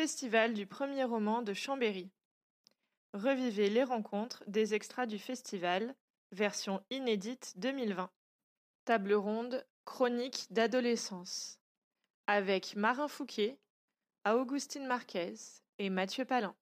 Festival du premier roman de Chambéry. Revivez les rencontres des extras du festival, version inédite 2020. Table ronde, chronique d'adolescence. Avec Marin Fouquet, Augustine Marquez et Mathieu Palin.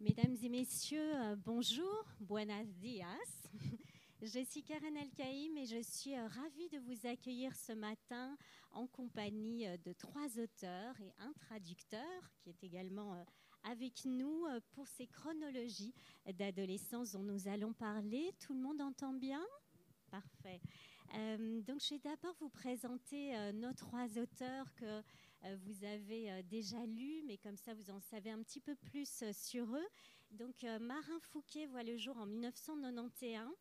Mesdames et messieurs, euh, bonjour, buenos dias. Je suis Karen Elkaïm et je suis euh, ravie de vous accueillir ce matin en compagnie euh, de trois auteurs et un traducteur qui est également euh, avec nous pour ces chronologies d'adolescence dont nous allons parler. Tout le monde entend bien? Parfait. donc, je vais d'abord vous présenter nos trois auteurs que vous avez déjà lus, mais comme ça, vous en savez un petit peu plus sur eux. Donc, Marin Fouquet voit le jour en 1991.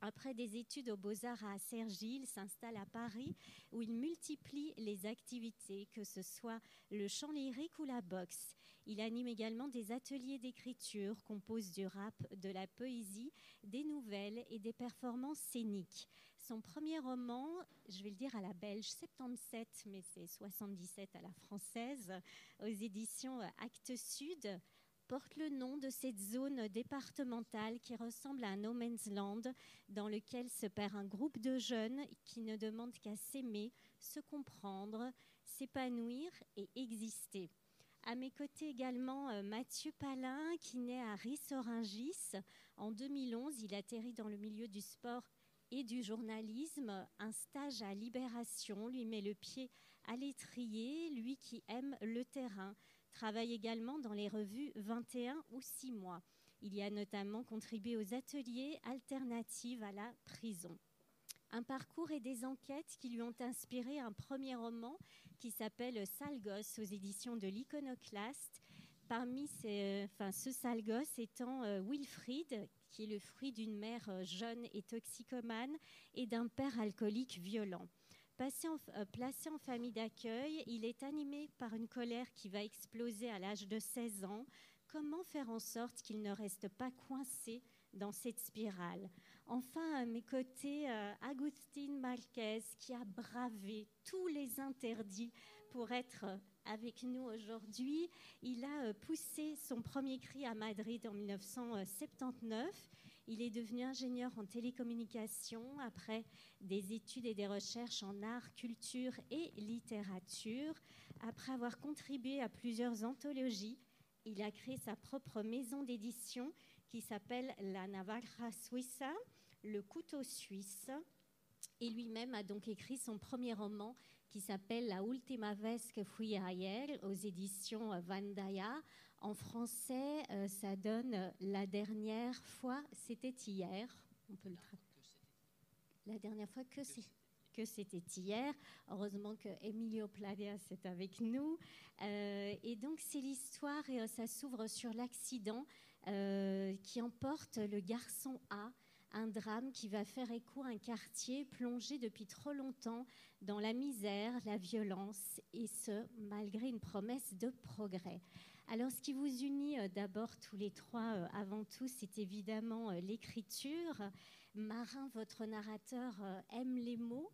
Après des études aux Beaux-Arts à Cergy, il s'installe à Paris où il multiplie les activités, que ce soit le chant lyrique ou la boxe. Il anime également des ateliers d'écriture, compose du rap, de la poésie, des nouvelles et des performances scéniques. Son premier roman, je vais le dire à la belge, 77, mais c'est 77 à la française, aux éditions Actes Sud, porte le nom de cette zone départementale qui ressemble à un no man's land dans lequel se perd un groupe de jeunes qui ne demandent qu'à s'aimer, se comprendre, s'épanouir et exister. À mes côtés également euh, Mathieu Palin qui naît à Rissoringis. En 2011, il atterrit dans le milieu du sport et du journalisme. Un stage à Libération lui met le pied à l'étrier, lui qui aime le terrain travaille également dans les revues 21 ou 6 mois. Il y a notamment contribué aux ateliers alternatives à la prison. Un parcours et des enquêtes qui lui ont inspiré un premier roman qui s'appelle Sale aux éditions de l'Iconoclaste. Parmi ces, enfin, ce sale étant euh, Wilfried, qui est le fruit d'une mère euh, jeune et toxicomane et d'un père alcoolique violent. Euh, placé en famille d'accueil, il est animé par une colère qui va exploser à l'âge de 16 ans. Comment faire en sorte qu'il ne reste pas coincé dans cette spirale? Enfin, à mes côtés, euh, Agustin Marquez, qui a bravé tous les interdits pour être avec nous aujourd'hui. Il a euh, poussé son premier cri à Madrid en 1979. Il est devenu ingénieur en télécommunication après des études et des recherches en art, culture et littérature. Après avoir contribué à plusieurs anthologies, il a créé sa propre maison d'édition qui s'appelle La Navarra Suiza, le couteau suisse. Et lui-même a donc écrit son premier roman qui s'appelle La última vez que fui ayer aux éditions Vandaya en français, euh, ça donne la dernière fois, c'était hier. On peut le La dernière fois que c'était hier. Heureusement que Emilio est avec nous. Euh, et donc, c'est l'histoire, et euh, ça s'ouvre sur l'accident qui emporte le garçon A. Un drame qui va faire écho à un quartier plongé depuis trop longtemps dans la misère, la violence, et ce, malgré une promesse de progrès. Alors, ce qui vous unit euh, d'abord tous les trois, euh, avant tout, c'est évidemment euh, l'écriture. Marin, votre narrateur, aime les mots.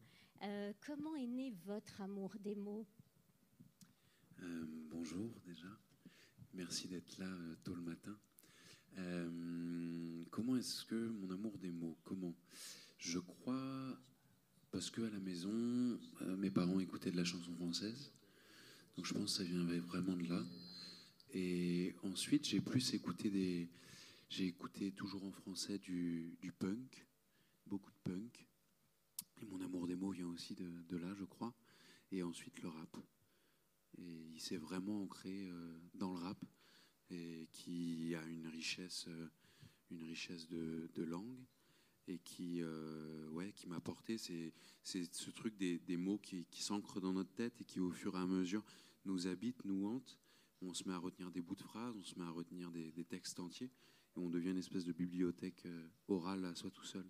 comment est né votre amour des mots? Bonjour déjà. Merci d'être là tôt le matin. comment est-ce que mon amour des mots Comment? Je crois parce que à la maison, mes parents écoutaient de la chanson française. Donc je pense que ça vient vraiment de là. Et ensuite, j'ai plus écouté des. J'ai écouté toujours en français du, punk, beaucoup de punk. Et mon amour des mots vient aussi de, là, je crois. Et ensuite le rap. Et il s'est vraiment ancré euh, dans le rap et qui a une richesse, euh, une richesse de, langue et qui, euh, ouais, qui m'a apporté c'est, ce truc des, mots qui, qui s'ancrent dans notre tête et qui, au fur et à mesure, nous habitent, nous hantent on se met à retenir des bouts de phrases, on se met à retenir des, textes entiers, et on devient une espèce de bibliothèque euh, orale à soi tout seul.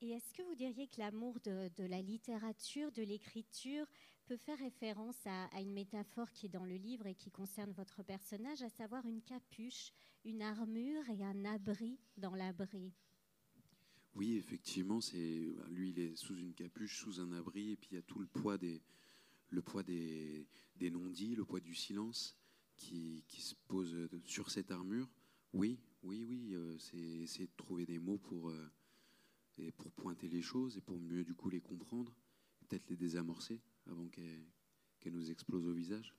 Et est-ce que vous diriez que l'amour de, la littérature, de l'écriture, peut faire référence à, une métaphore qui est dans le livre et qui concerne votre personnage, à savoir une capuche, une armure et un abri dans l'abri? Oui, effectivement, c'est lui, il est sous une capuche, sous un abri, et puis il y a tout le poids des, le poids des, des non-dits, le poids du silence qui, se pose sur cette armure. Oui, oui, oui, euh, c'est essayer de trouver des mots pour, euh, pour pointer les choses et pour mieux du coup les comprendre, peut-être les désamorcer avant qu'elles qu nous explosent au visage.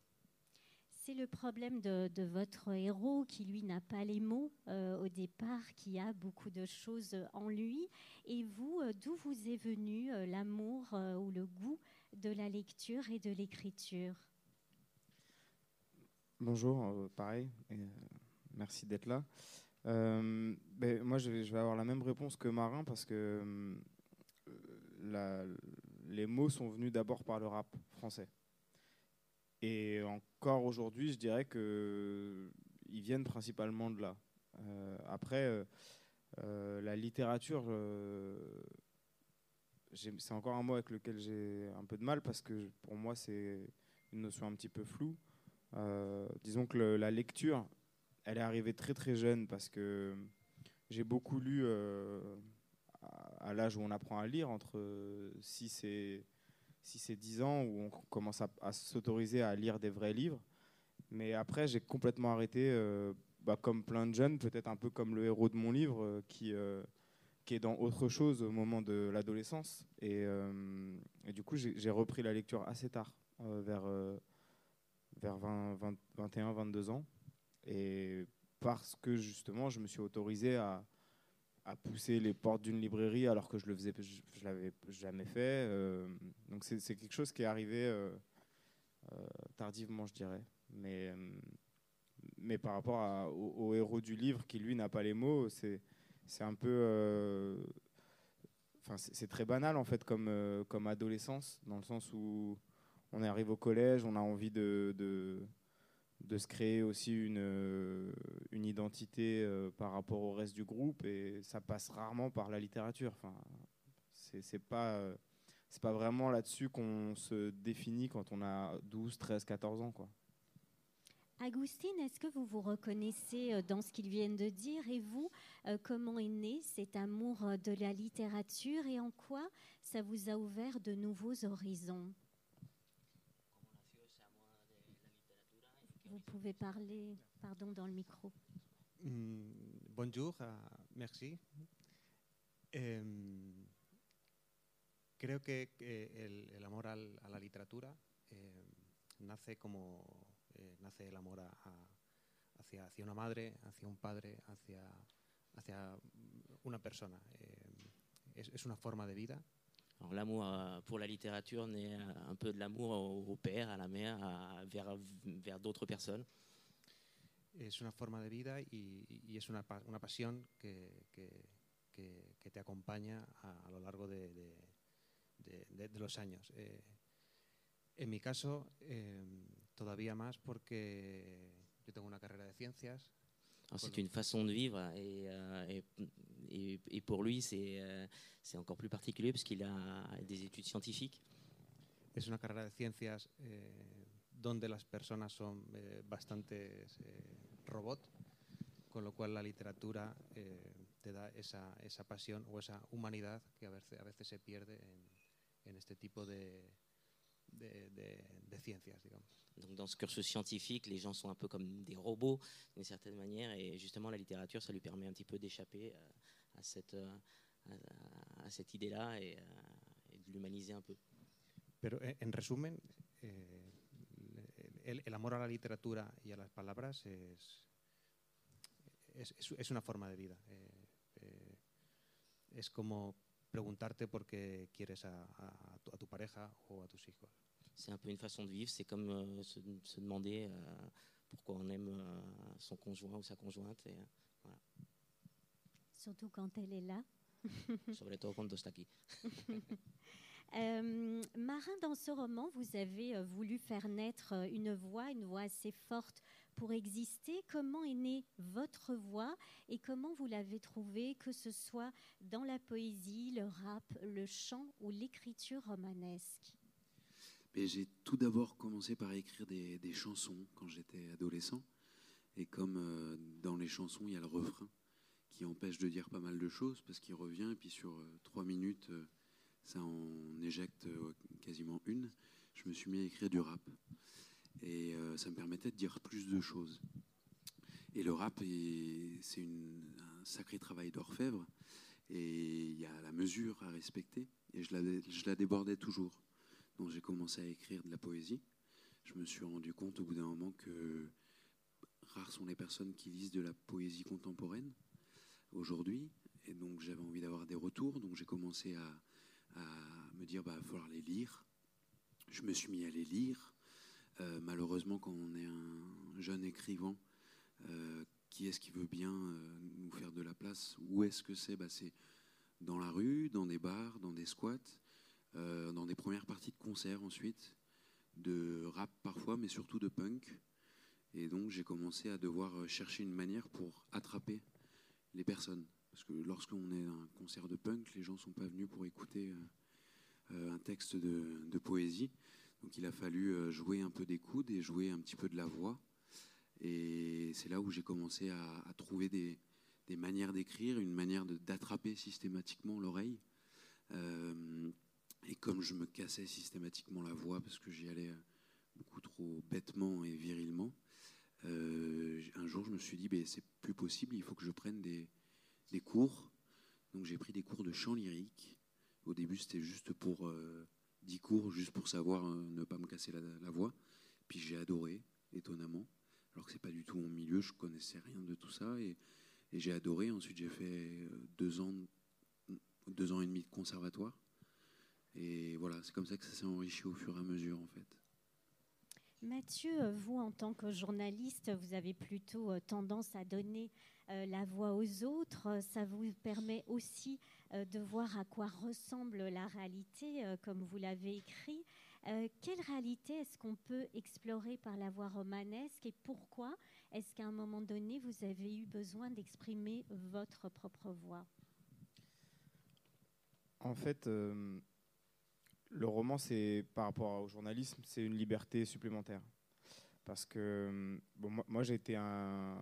C'est le problème de, votre héros qui, lui, n'a pas les mots euh, au départ, qui a beaucoup de choses en lui. Et vous, euh, d'où vous est venu euh, l'amour euh, ou le goût de la lecture et de l'écriture? Bonjour, euh, pareil, euh, merci d'être là. Euh, ben, moi, je vais, avoir la même réponse que Marin parce que les mots sont venus d'abord par le rap français. Et encore aujourd'hui, je dirais qu'ils viennent principalement de là. Après, la littérature, c'est encore un mot avec lequel j'ai un peu de mal parce que pour moi, c'est une notion un petit peu floue. Euh, disons que la lecture, elle est arrivée très très jeune parce que j'ai beaucoup lu euh, à, l'âge où on apprend à lire, entre 6 et, 6 et 10 ans, où on commence à, s'autoriser à lire des vrais livres. Mais après, j'ai complètement arrêté, euh, bah, comme plein de jeunes, peut-être un peu comme le héros de mon livre, qui, qui est dans autre chose au moment de l'adolescence. Et, et, du coup, j'ai repris la lecture assez tard, vers, vers 20, 20, 21, 22 ans. Et parce que justement, je me suis autorisé à, à pousser les portes d'une librairie alors que je le faisais, je, l'avais jamais fait. Euh, donc c'est quelque chose qui est arrivé euh, euh, tardivement, je dirais. Mais, mais par rapport au, héros du livre qui lui n'a pas les mots, c'est c'est un peu, enfin c'est très banal en fait comme comme adolescence dans le sens où on arrive au collège, on a envie de, de se créer aussi une, une identité euh, par rapport au reste du groupe et ça passe rarement par la littérature. Enfin, c'est pas, euh, c'est pas vraiment là-dessus qu'on se définit quand on a 12, 13, 14 ans. Quoi. Agustine, est-ce que vous vous reconnaissez euh, dans ce qu'ils viennent de dire? Et vous, euh, comment est né cet amour de la littérature et en quoi ça vous a ouvert de nouveaux horizons? Vous pouvez parler, pardon, dans le micro. Mm, bonjour, uh, merci. Eh, creo que, que el, el, amor al, a la literatura eh, nace como eh, nace el amor a, a, hacia, hacia, una madre, hacia un padre, hacia, hacia una persona. Eh, es, es, una forma de vida. L'amour euh, pour la littérature naît euh, un peu de l'amour au père, à la mère, à, vers, vers d'autres personnes. Es una forma de vida y, y es una, una pasión que, que, que, que, te acompaña a, a lo largo de, de, de, de los años. Eh, en mi caso, eh, todavía más porque yo tengo una carrera de ciencias. C'est une façon de vivre et, euh, et, et, et pour lui c'est euh, encore plus particulier parce qu'il a des études scientifiques. Es una carrera de ciencias eh, donde las personas son eh, bastante robot, con lo cual la literatura eh, te da esa, esa, pasión o esa humanidad que a veces, a veces se pierde en, en este tipo de, de, de, de, ciencias, digamos. Donc dans ce cursus scientifique, les gens sont un peu comme des robots d'une certaine manière, et justement la littérature, ça lui permet un petit peu d'échapper à, à, cette, à, à cette idée-là et, et, de l'humaniser un peu. Pero en resumen, eh, el, el, amor a la literatura y a las palabras es, es, es una forma de vida. Eh, eh, es como preguntarte por qué quieres a, a, tu, a, tu, pareja o a tus hijos. C'est un peu une façon de vivre, c'est comme euh, se, se, demander euh, pourquoi on aime euh, son conjoint ou sa conjointe. Et. Surtout quand elle est là. Sobre todo cuando está aquí. Euh, Marin, dans ce roman, vous avez euh, voulu faire naître euh, une voix, une voix assez forte pour exister. Comment est née votre voix et comment vous l'avez trouvée, que ce soit dans la poésie, le rap, le chant ou l'écriture romanesque? J'ai tout d'abord commencé par écrire des, des chansons quand j'étais adolescent. Et comme euh, dans les chansons, il y a le refrain qui empêche de dire pas mal de choses parce qu'il revient et puis sur euh, trois minutes, euh, ça en éjecte quasiment une. je me suis mis à écrire du rap. Et euh, ça me permettait de dire plus de choses. Et le rap, c'est un sacré travail d'orfèvre. Et il y a la mesure à respecter. Et je la, je la débordais toujours. Donc j'ai commencé à écrire de la poésie. Je me suis rendu compte au bout d'un moment que rares sont les personnes qui lisent de la poésie contemporaine aujourd'hui. Et donc j'avais envie d'avoir des retours. Donc j'ai commencé à, me dire, il bah, va falloir les lire. Je me suis mis à les lire. Euh, malheureusement, quand on est un jeune écrivain, euh, qui est-ce qui veut bien euh, nous faire de la place? Où est-ce que c'est? Bah, C'est dans la rue, dans des bars, dans des squats, dans des premières parties de concerts ensuite, de rap parfois, mais surtout de punk. Et donc j'ai commencé à devoir chercher une manière pour attraper les personnes. Parce que lorsqu'on est à un concert de punk, les gens ne sont pas venus pour écouter un texte de, poésie. Donc il a fallu jouer un peu des coudes et jouer un petit peu de la voix. Et c'est là où j'ai commencé à, trouver des, manières d'écrire, une manière d'attraper systématiquement l'oreille. Euh, et comme je me cassais systématiquement la voix parce que j'y allais beaucoup trop bêtement et virilement, euh, un jour je me suis dit, ben, c'est plus possible, il faut que je prenne des, cours. Donc j'ai pris des cours de chant lyrique. Au début c'était juste pour euh, 10 cours, juste pour savoir euh, ne pas me casser la, voix. Puis j'ai adoré, étonnamment alors que c'est pas du tout mon milieu, je connaissais rien de tout ça et, j'ai adoré. Ensuite, j'ai fait euh, deux ans, deux ans et demi de conservatoire. Et voilà, c'est comme ça que ça s'est enrichi au fur et à mesure, en fait. Mathieu, vous, en tant que journaliste, vous avez plutôt euh, tendance à donner euh, la voix aux autres. Ça vous permet aussi de voir à quoi ressemble la réalité, comme vous l'avez écrit. Euh, quelle réalité est-ce qu'on peut explorer par la voix romanesque et pourquoi est-ce qu'à un moment donné, vous avez eu besoin d'exprimer votre propre voix? En fait, euh, le roman, c'est par rapport au journalisme, c'est une liberté supplémentaire. Parce que bon, moi, moi j'ai été un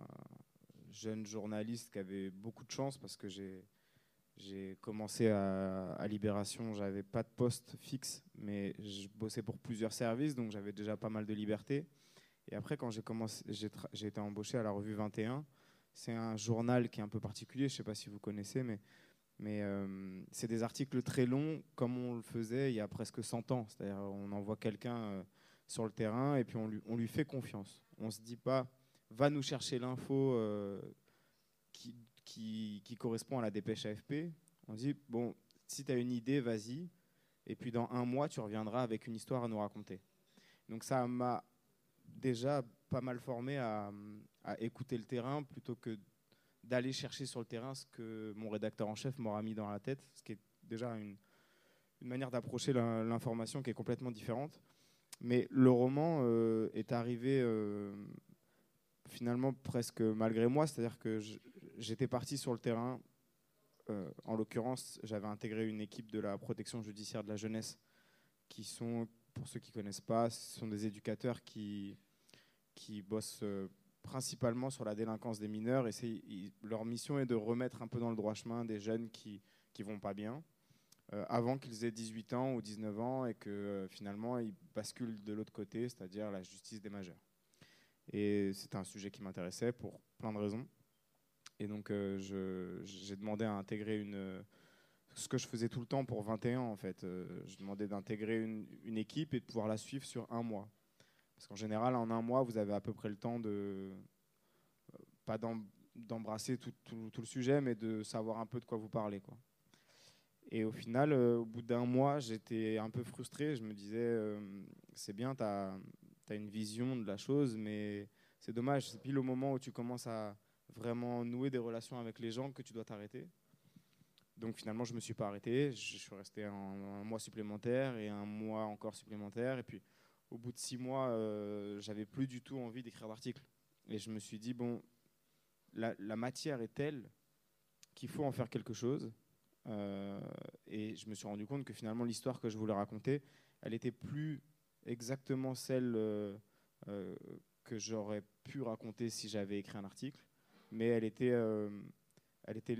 jeune journaliste qui avait beaucoup de chance parce que j'ai commencé à, Libération, j'avais pas de poste fixe, mais je bossais pour plusieurs services, donc j'avais déjà pas mal de liberté. Et après, quand j'ai été embauché à la revue 21. C'est un journal qui est un peu particulier, je sais pas si vous connaissez, mais, mais euh, c'est des articles très longs, comme on le faisait il y a presque 100 ans. C'est-à-dire, on envoie quelqu'un euh, sur le terrain et puis on lui, fait confiance. On se dit pas, va nous chercher l'info euh, qui qui, correspond à la dépêche AFP. On dit, bon, si tu as une idée, vas-y. Et puis dans un mois, tu reviendras avec une histoire à nous raconter. Donc ça m'a déjà pas mal formé à, écouter le terrain plutôt que d'aller chercher sur le terrain ce que mon rédacteur en chef m'aura mis dans la tête, ce qui est déjà une, manière d'approcher l'information qui est complètement différente. Mais le roman euh, est arrivé euh, finalement presque malgré moi, c'est-à-dire que j'étais parti sur le terrain. Euh, en l'occurrence, j'avais intégré une équipe de la protection judiciaire de la jeunesse, qui sont, pour ceux qui ne connaissent pas, ce sont des éducateurs qui, qui bossent principalement sur la délinquance des mineurs. Et leur mission est de remettre un peu dans le droit chemin des jeunes qui ne vont pas bien, euh, avant qu'ils aient 18 ans ou 19 ans et que finalement ils basculent de l'autre côté, c'est-à-dire la justice des majeurs. Et c'était un sujet qui m'intéressait pour plein de raisons. Et donc, euh, j'ai demandé à intégrer une, ce que je faisais tout le temps pour 21 en fait. Euh, je demandais d'intégrer une, une, équipe et de pouvoir la suivre sur un mois. Parce qu'en général, en un mois, vous avez à peu près le temps de, euh, pas d'embrasser tout, le sujet, mais de savoir un peu de quoi vous parlez. Et au final, au bout d'un mois, j'étais un peu frustré. Je me disais, c'est bien, tu as, une vision de la chose, mais c'est dommage. C'est pile au moment où tu commences à vraiment nouer des relations avec les gens que tu dois t'arrêter. Donc finalement, je ne me suis pas arrêté. Je suis resté un, mois supplémentaire et un mois encore supplémentaire. Et puis au bout de six mois, euh, j'avais plus du tout envie d'écrire d'articles. Et je me suis dit, bon, la, matière est telle qu'il faut en faire quelque chose. Euh, et je me suis rendu compte que finalement, l'histoire que je voulais raconter, elle était plus exactement celle euh, que j'aurais pu raconter si j'avais écrit un article, mais elle était, elle était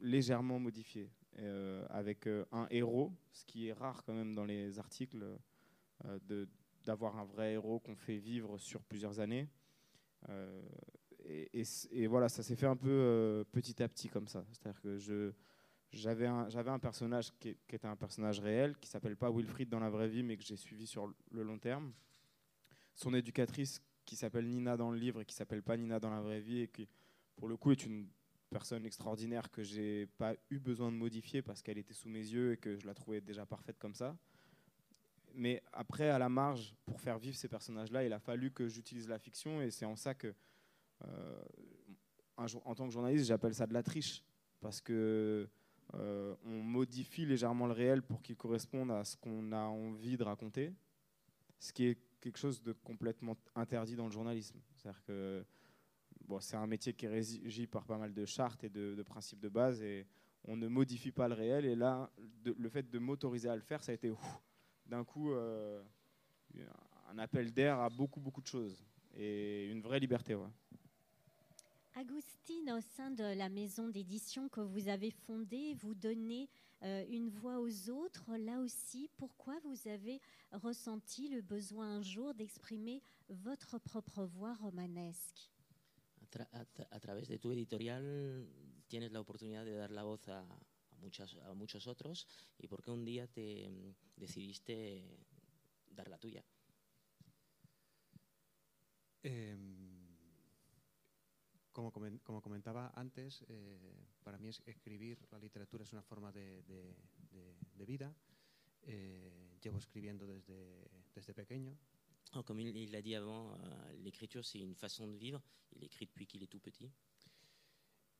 légèrement modifiée, avec un héros, ce qui est rare quand même dans les articles. de d'avoir un vrai héros qu'on fait vivre sur plusieurs années. Et, et, voilà, ça s'est fait un peu petit à petit comme ça. C'est-à-dire que j'avais un, un personnage qui, qui, était un personnage réel, qui s'appelle pas Wilfried dans la vraie vie, mais que j'ai suivi sur le long terme. Son éducatrice, qui s'appelle Nina dans le livre et qui s'appelle pas Nina dans la vraie vie, et qui, pour le coup, est une personne extraordinaire que j'ai pas eu besoin de modifier parce qu'elle était sous mes yeux et que je la trouvais déjà parfaite comme ça. Mais après, à la marge, pour faire vivre ces personnages-là, il a fallu que j'utilise la fiction et c'est en ça que, euh, en tant que journaliste, j'appelle ça de la triche parce que euh, on modifie légèrement le réel pour qu'il corresponde à ce qu'on a envie de raconter, ce qui est quelque chose de complètement interdit dans le journalisme. C'est-à-dire que bon, c'est un métier qui est régi par pas mal de chartes et de, principes de base et on ne modifie pas le réel. Et là, le fait de m'autoriser à le faire, ça a été d'un coup euh, un appel d'air à beaucoup, beaucoup de choses et une vraie liberté. Ouais. Agustine, au sein de la maison d'édition que vous avez fondée, vous donnez euh, une voix aux autres. Là aussi, pourquoi vous avez ressenti le besoin un jour d'exprimer votre propre voix romanesque? A, través de tu editorial tienes la oportunidad de dar la voz a, a, muchas, a muchos otros y por qué un día te mm, decidiste dar la tuya. Eh, como, como, comentaba antes, eh, para mí es, escribir la literatura es una forma de, de, de, de vida. Eh, llevo escribiendo desde, desde pequeño, Comme il l'a dit avant, euh, l'écriture c'est une façon de vivre. Il écrit depuis qu'il est tout petit.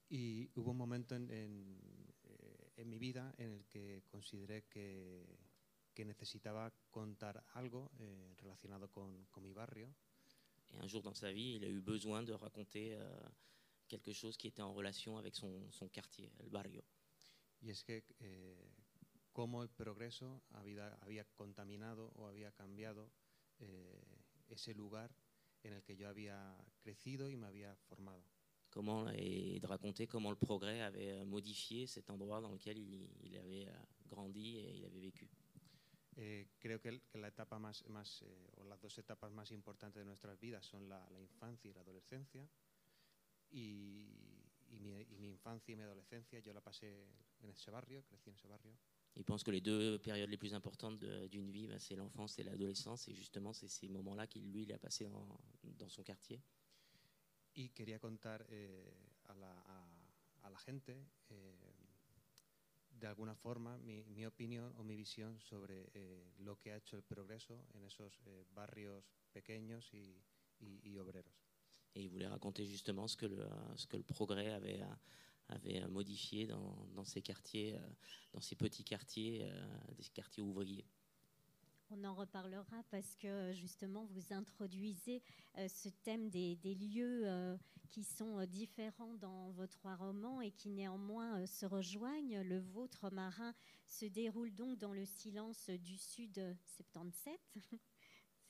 Y hubo un momento en, en, en, mi vida en el que consideré que, que necesitaba contar algo eh, relacionado con, con, mi barrio. Et un jour dans sa vie, il a eu besoin de raconter euh, quelque chose qui était en relation avec son, son quartier, el barrio. Y es que eh, cómo el progreso había, había contaminado o había cambiado eh, ese lugar en el que yo había crecido y me había formado. Comment, et de raconter comment le progrès avait modifié cet endroit dans lequel il, il avait grandi et il avait vécu. Eh, creo que, que, la etapa más, más eh, o las dos etapas más importantes de nuestras vidas son la, la infancia y la adolescencia. Y, y, mi, y mi infancia y mi adolescencia yo la pasé en ese barrio, crecí en ese barrio. Il pense que les deux périodes les plus importantes d'une vie, bah, c'est l'enfance et l'adolescence. Et justement, c'est ces moments-là qu'il, lui, il a passé dans, dans son quartier. Y quería contar eh, la, gente, eh, de alguna forma, mi, mi, opinión o mi visión sobre que obreros. Et il voulait raconter justement ce que le, progrès avait avait euh, modifié dans, dans ces quartiers, euh, dans ces petits quartiers, euh, des quartiers ouvriers. On en reparlera parce que justement vous introduisez euh, ce thème des, lieux euh, qui sont différents dans vos trois romans et qui néanmoins euh, se rejoignent. Le vôtre marin se déroule donc dans le silence du sud 77.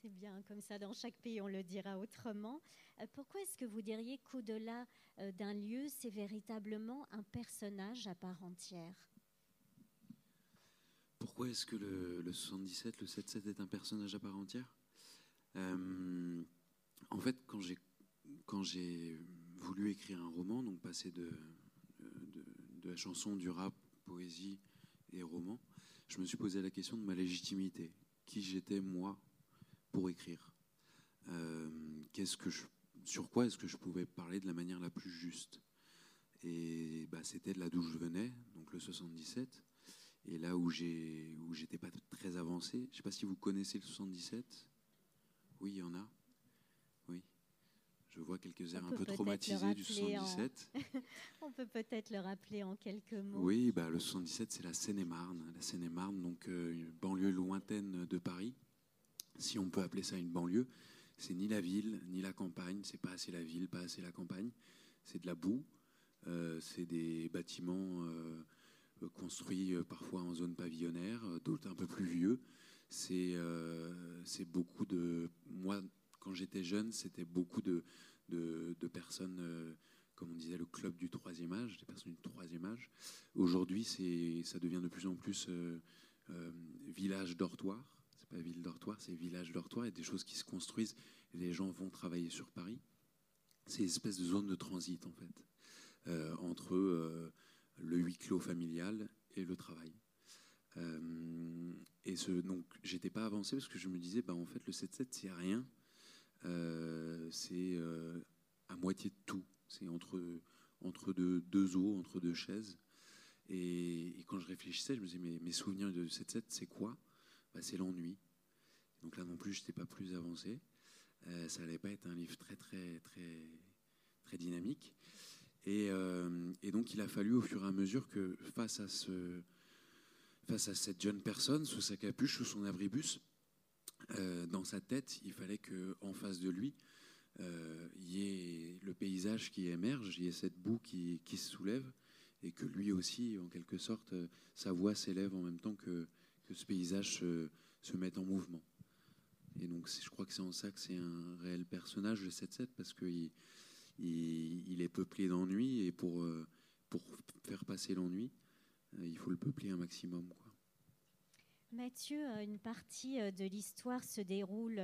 C'est bien comme ça, dans chaque pays on le dira autrement. pourquoi est-ce que vous diriez qu'au-delà euh, d'un lieu, c'est véritablement un personnage à part entière? Pourquoi est-ce que le, le, 77, le 77 est un personnage à part entière? Euh, En fait, quand j'ai voulu écrire un roman, donc passer de, la chanson, du rap, poésie et roman, je me suis posé la question de ma légitimité. Qui j'étais moi pour écrire? Euh, sur quoi est-ce que je pouvais parler de la manière la plus juste? Et bah, c'était de là d'où je venais, donc le 77, et là où j'ai où j'étais pas très avancé. Je ne sais pas si vous connaissez le 77. Oui, il y en a. Oui. Je vois quelques airs un peu traumatisés du 77. En... On peut peut-être le rappeler en quelques mots. Oui, bah, le 77, c'est la Seine-et-Marne. La Seine-et-Marne, donc euh, une banlieue lointaine de Paris, si on peut appeler ça une banlieue c'est ni la ville, ni la campagne, c'est pas assez la ville, pas assez la campagne, c'est de la boue, euh, c'est des bâtiments euh, construits euh, parfois en zone pavillonnaire, euh, d'autres un peu plus vieux. C'est euh, beaucoup de. Moi, quand j'étais jeune, c'était beaucoup de, personnes, euh, comme on disait, le club du troisième âge, des personnes du troisième âge. Aujourd'hui, ça devient de plus en plus village dortoir c'est pas ville dortoir, c'est village dortoir, et des choses qui se construisent, et les gens vont travailler sur Paris. C'est une espèce de zone de transit, en fait, euh, entre euh, le huis clos familial et le travail. Euh, et ce, donc, j'étais pas avancé parce que je me disais, bah, en fait, le 7-7, c'est rien. Euh, c'est euh, à moitié de tout. C'est entre, entre deux, deux os, entre deux chaises. Et, quand je réfléchissais, je me disais, mais mes souvenirs de 7-7, c'est quoi? Bah, C'est l'ennui. Donc là non plus, je n'étais pas plus avancé. Ça n'allait pas être un livre très, très, très, très dynamique. Et, euh, et, donc, il a fallu au fur et à mesure que, face à, cette jeune personne, sous sa capuche, sous son abribus, euh, dans sa tête, il fallait qu'en face de lui, euh, il y ait le paysage qui émerge, il y ait cette boue qui, se soulève, et que lui aussi, en quelque sorte, sa voix s'élève en même temps que, ce paysage se, se mette en mouvement. Et donc, je crois que c'est en ça que c'est un réel personnage, le 7-7, parce qu'il il, il, est peuplé d'ennui, et pour, euh, pour faire passer l'ennui, il faut le peupler un maximum. Quoi. Mathieu, une partie de l'histoire se déroule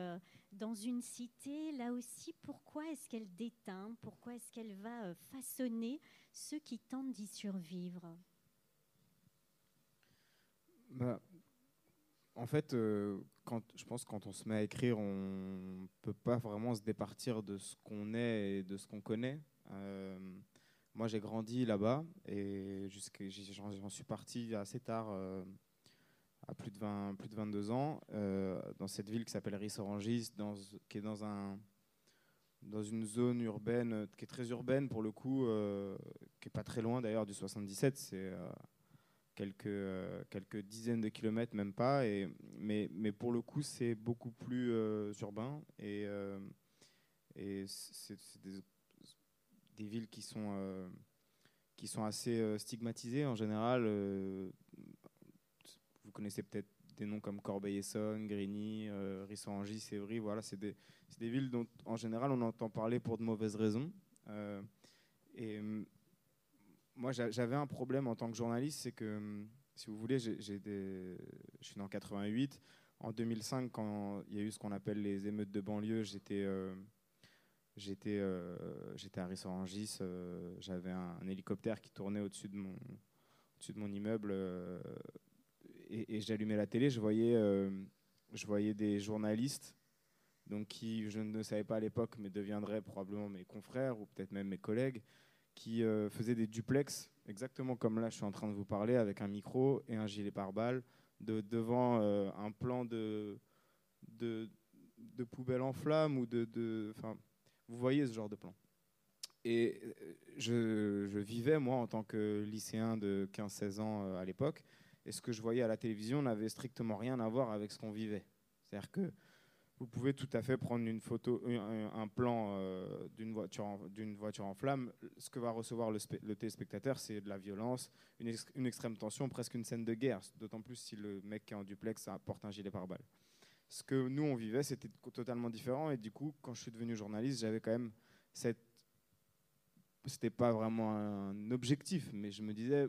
dans une cité. Là aussi, pourquoi est-ce qu'elle déteint? Pourquoi est-ce qu'elle va façonner ceux qui tentent d'y survivre? Bah, En fait, euh, je pense que quand on se met à écrire, on peut pas vraiment se départir de ce qu'on est et de ce qu'on connaît. Euh, moi, j'ai grandi là-bas et j'en suis parti assez tard. Euh, à plus de, 20, plus de 22 ans, dans cette ville qui s'appelle Rissorangis, dans, qui est dans, un, dans une zone urbaine, qui est très urbaine pour le coup, qui n'est pas très loin d'ailleurs du 77, c'est euh, quelques, quelques dizaines de kilomètres, même pas, et, mais, mais pour le coup c'est beaucoup plus urbain, et, et c'est des, villes qui sont, qui sont assez stigmatisées en général vous connaissez peut-être des noms comme Corbeil-Essonne, Grigny, euh, Rissorangis, Sévry. Voilà, c'est des, des, villes dont, en général, on entend parler pour de mauvaises raisons. Euh, et moi, j'avais un problème en tant que journaliste, c'est que, si vous voulez, je suis né en 88. En 2005, quand il y a eu ce qu'on appelle les émeutes de banlieue, j'étais euh, euh, à Rissorangis. Euh, J'avais un, hélicoptère qui tournait au-dessus de mon, au-dessus de mon immeuble et, et j'allumais la télé, je voyais, euh, je voyais des journalistes donc qui, je ne savais pas à l'époque, mais deviendraient probablement mes confrères ou peut-être même mes collègues, qui euh, faisaient des duplex, exactement comme là je suis en train de vous parler, avec un micro et un gilet pare-balles, de, devant euh, un plan de, de, poubelle en flammes ou de... de vous voyez ce genre de plan. Et je, je, vivais, moi, en tant que lycéen de 15-16 ans à l'époque, et ce que je voyais à la télévision n'avait strictement rien à voir avec ce qu'on vivait. C'est-à-dire que vous pouvez tout à fait prendre une photo, un, plan euh, d'une voiture, en, voiture en flamme. Ce que va recevoir le, téléspectateur, c'est de la violence, une, ex une, extrême tension, presque une scène de guerre. D'autant plus si le mec qui est en duplex porte un gilet pare-balles. Ce que nous on vivait, c'était totalement différent. Et du coup, quand je suis devenu journaliste, j'avais quand même cette c'était pas vraiment un objectif, mais je me disais,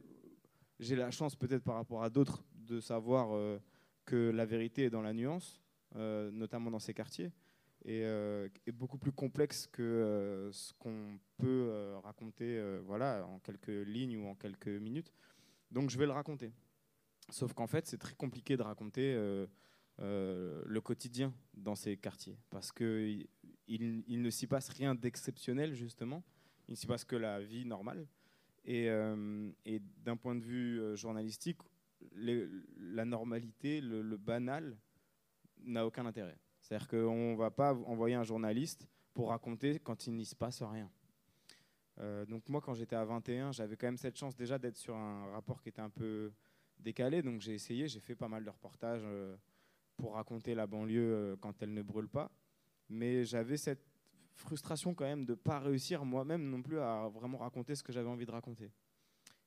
j'ai la chance peut-être par rapport à d'autres de savoir euh, que la vérité est dans la nuance, euh, notamment dans ces quartiers, et euh, est beaucoup plus complexe que euh, ce qu'on peut euh, raconter voilà, en quelques lignes ou en quelques minutes. Donc je vais le raconter. Sauf qu'en fait, c'est très compliqué de raconter le quotidien dans ces quartiers, parce qu'il il, ne s'y passe rien d'exceptionnel, justement. Il ne s'y passe que la vie normale. Et, euh, et d'un point de vue euh, journalistique, la normalité, le banal, n'a aucun intérêt. C'est-à-dire qu'on ne va pas envoyer un journaliste pour raconter quand il n'y se passe rien. Euh, donc moi, quand j'étais à 21, j'avais quand même cette chance déjà d'être sur un rapport qui était un peu décalé. Donc j'ai essayé, j'ai fait pas mal de reportages euh, pour raconter la banlieue euh, quand elle ne brûle pas. Mais j'avais cette frustration quand même de ne pas réussir moi-même non plus à vraiment raconter ce que j'avais envie de raconter.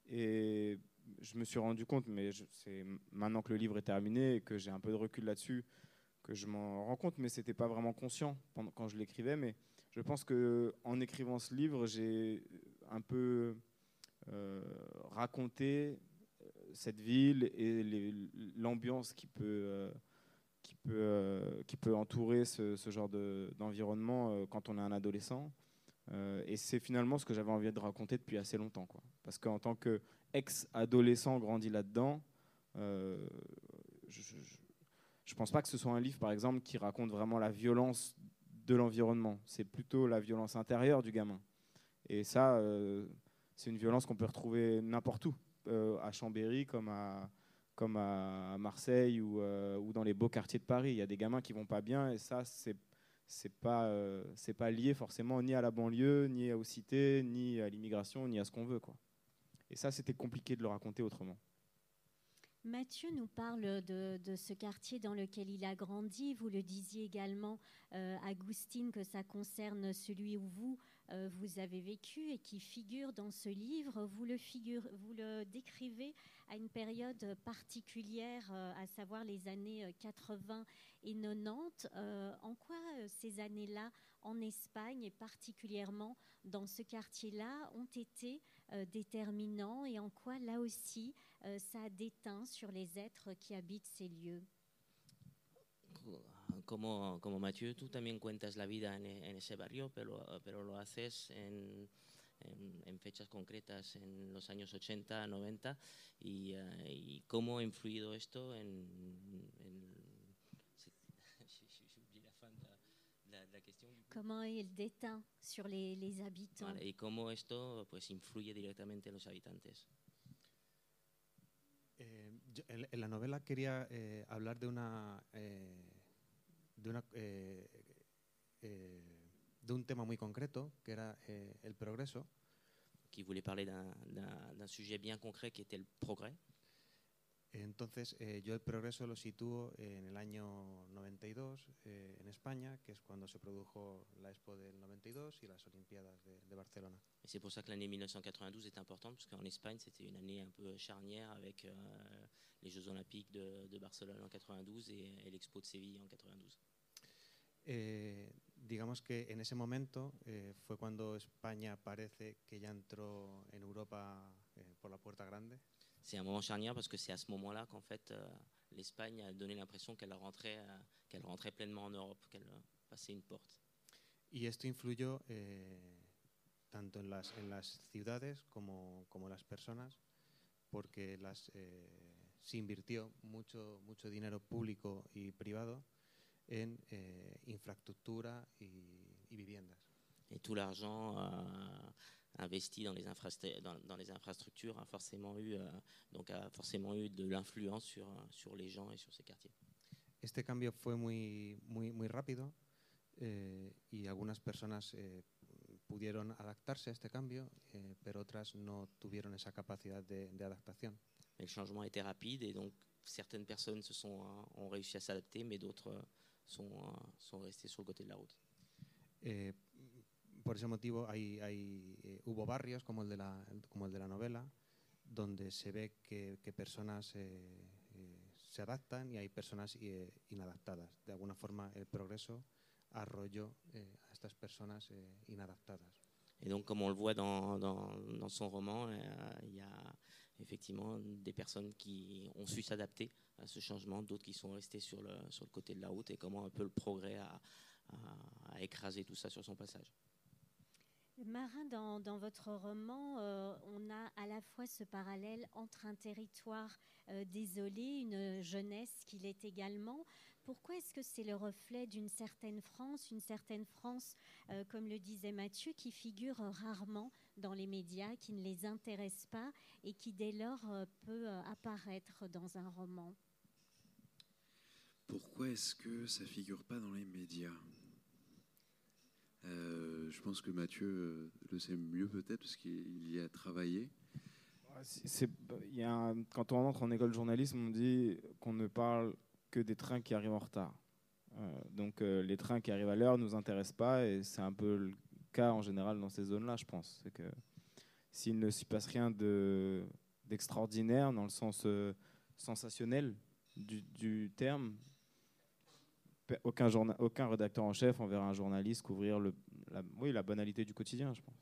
Et je me suis rendu compte, mais c'est maintenant que le livre est terminé et que j'ai un peu de recul là-dessus, que je m'en rends compte, mais c'était pas vraiment conscient quand je l'écrivais. Mais je pense que en écrivant ce livre, j'ai un peu euh, raconté cette ville et l'ambiance qui peut euh, qui peut, euh, qui peut entourer ce, ce genre de- d'environnement euh, quand on est un adolescent. Euh, et c'est finalement ce que j'avais envie de raconter depuis assez longtemps. Quoi. Parce qu'en tant qu'ex-adolescent grandi là-dedans, euh, je ne pense pas que ce soit un livre, par exemple, qui raconte vraiment la violence de l'environnement. C'est plutôt la violence intérieure du gamin. Et ça, euh, c'est une violence qu'on peut retrouver n'importe où, euh, à Chambéry comme à, Marseille ou, euh, ou dans les beaux quartiers de Paris. Il y a des gamins qui vont pas bien et ça, c'est c'est pas pas lié forcément ni à la banlieue, ni aux cités, ni à l'immigration, ni à ce qu'on veut. Et ça, c'était compliqué de le raconter autrement. Mathieu nous parle de, ce quartier dans lequel il a grandi. Vous le disiez également, euh, Agustine, que ça concerne celui où vous, euh, vous avez vécu et qui figure dans ce livre. Vous le, décrivez à une période particulière, euh, à savoir les années euh, 80 et 90. Euh, en quoi euh, ces années-là, en Espagne et particulièrement dans ce quartier-là, ont été euh, déterminants et en quoi, là aussi, euh, ça a déteint sur les êtres qui habitent ces lieux. Como, como Mathieu, tú también cuentas la vida en, e- en ese barrio, pero, pero lo haces en, en- en fechas concretas, en los años 80, 90, y, eh, y cómo ha influido esto en... en- c'est- j'ai- j'ai- j'ai oublié la fin de la, de la- de Comment il déteint sur les, les habitants Vale, y cómo esto pues, influye directamente en los habitantes. Eh, yo en, en la novela quería eh, hablar de una, eh, de, una eh, eh, de un tema muy concreto, que era eh, el progreso. qui voulait parler d'un sujet bien concret qui était le progrès. Entonces, eh, yo el progreso lo sitúo en el año 92 eh, en España, que es cuando se produjo la Expo del 92 y las Olimpiadas de, de Barcelona. Et c'est pour ça que l'année 1992 est importante, parce qu'en Espagne, c'était une année un peu charnière avec euh, les Jeux Olympiques de, de Barcelone en 92 et, et l'Expo de Séville en 92. Eh, digamos que en ese momento eh, fue cuando España parece que ya entró en Europa eh, por la puerta grande. C'est un moment charnière parce que c'est à ce moment-là qu'en fait euh, l'Espagne a donné l'impression qu'elle rentrait, euh, qu'elle rentrait pleinement en Europe, qu'elle euh, passait une porte. Y esto influyó eh, tanto en las, en las ciudades como, como las personas, porque las, eh, se invirtió mucho, mucho dinero público y privado en eh, infraestructura y, y viviendas. Et tout l'argent investi dans les, infrastru- dans, dans les infrastructures a forcément eu, euh, donc a forcément eu de l'influence sur, euh, sur les gens et sur ces quartiers. Este cambio fue muy, muy, muy rápido eh, y algunas personas eh, pudieron adaptarse a este cambio, eh, pero otras no tuvieron esa capacidad de, de adaptación. Le changement été rapide et donc certaines personnes se sont, euh, ont réussi à s'adapter, mais d'autres sont, sont restées sur le côté de la route. Eh, por ese motivo hay, hay, eh, hubo barrios como el, de la, como el de la novela, donde se ve que, que personas eh, eh, se adaptan y hay personas eh, inadaptadas. De alguna forma el progreso arrolló eh, a estas personas inadaptadas. Et donc, comme on le voit dans, dans, roman, euh, il y a effectivement des personnes qui ont su s'adapter à ce changement, d'autres qui sont restées sur le, sur le côté de la route et comment un peu le progrès a, a- a écrasé tout ça sur son passage. Marin, dans, votre roman, euh, on a à la fois ce parallèle entre un territoire euh, désolé, une jeunesse qu'il est également. Pourquoi est-ce que c'est le reflet d'une certaine France, une certaine France, euh, comme le disait Mathieu, qui figure rarement dans les médias, qui ne les intéresse pas et qui dès lors peut apparaître dans un roman? Pourquoi est-ce que ça figure pas dans les médias? Euh, Je pense que Mathieu euh, le sait mieux peut-être parce qu'il y a travaillé. Y a quand on entre en école de journalisme, on dit qu'on ne parle que des trains qui arrivent en retard. Euh, donc les trains qui arrivent à l'heure ne nous intéressent pas et c'est un peu le cas en général dans ces zones-là, je pense. C'est que s'il ne s'y passe rien de- d'extraordinaire dans le sens sensationnel du, terme, aucun, journa- aucun rédacteur en chef enverra un journaliste couvrir le, la, oui, la banalité du quotidien, je pense.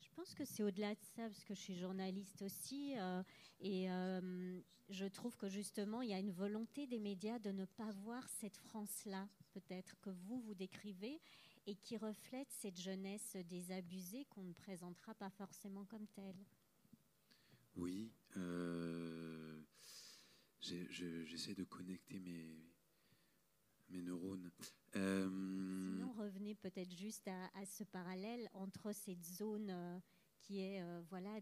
Je pense que c'est au-delà de ça, parce que je suis journaliste aussi, euh, et euh, je trouve que justement, il y a une volonté des médias de ne pas voir cette France-là, peut-être, que vous, vous décrivez, et qui reflète cette jeunesse désabusée qu'on ne présentera pas forcément comme telle. Oui, euh, j'essaie de connecter mes, mes neurones. Euh, Sinon, revenez peut-être juste à, à ce parallèle entre cette zone euh, qui est, euh, voilà,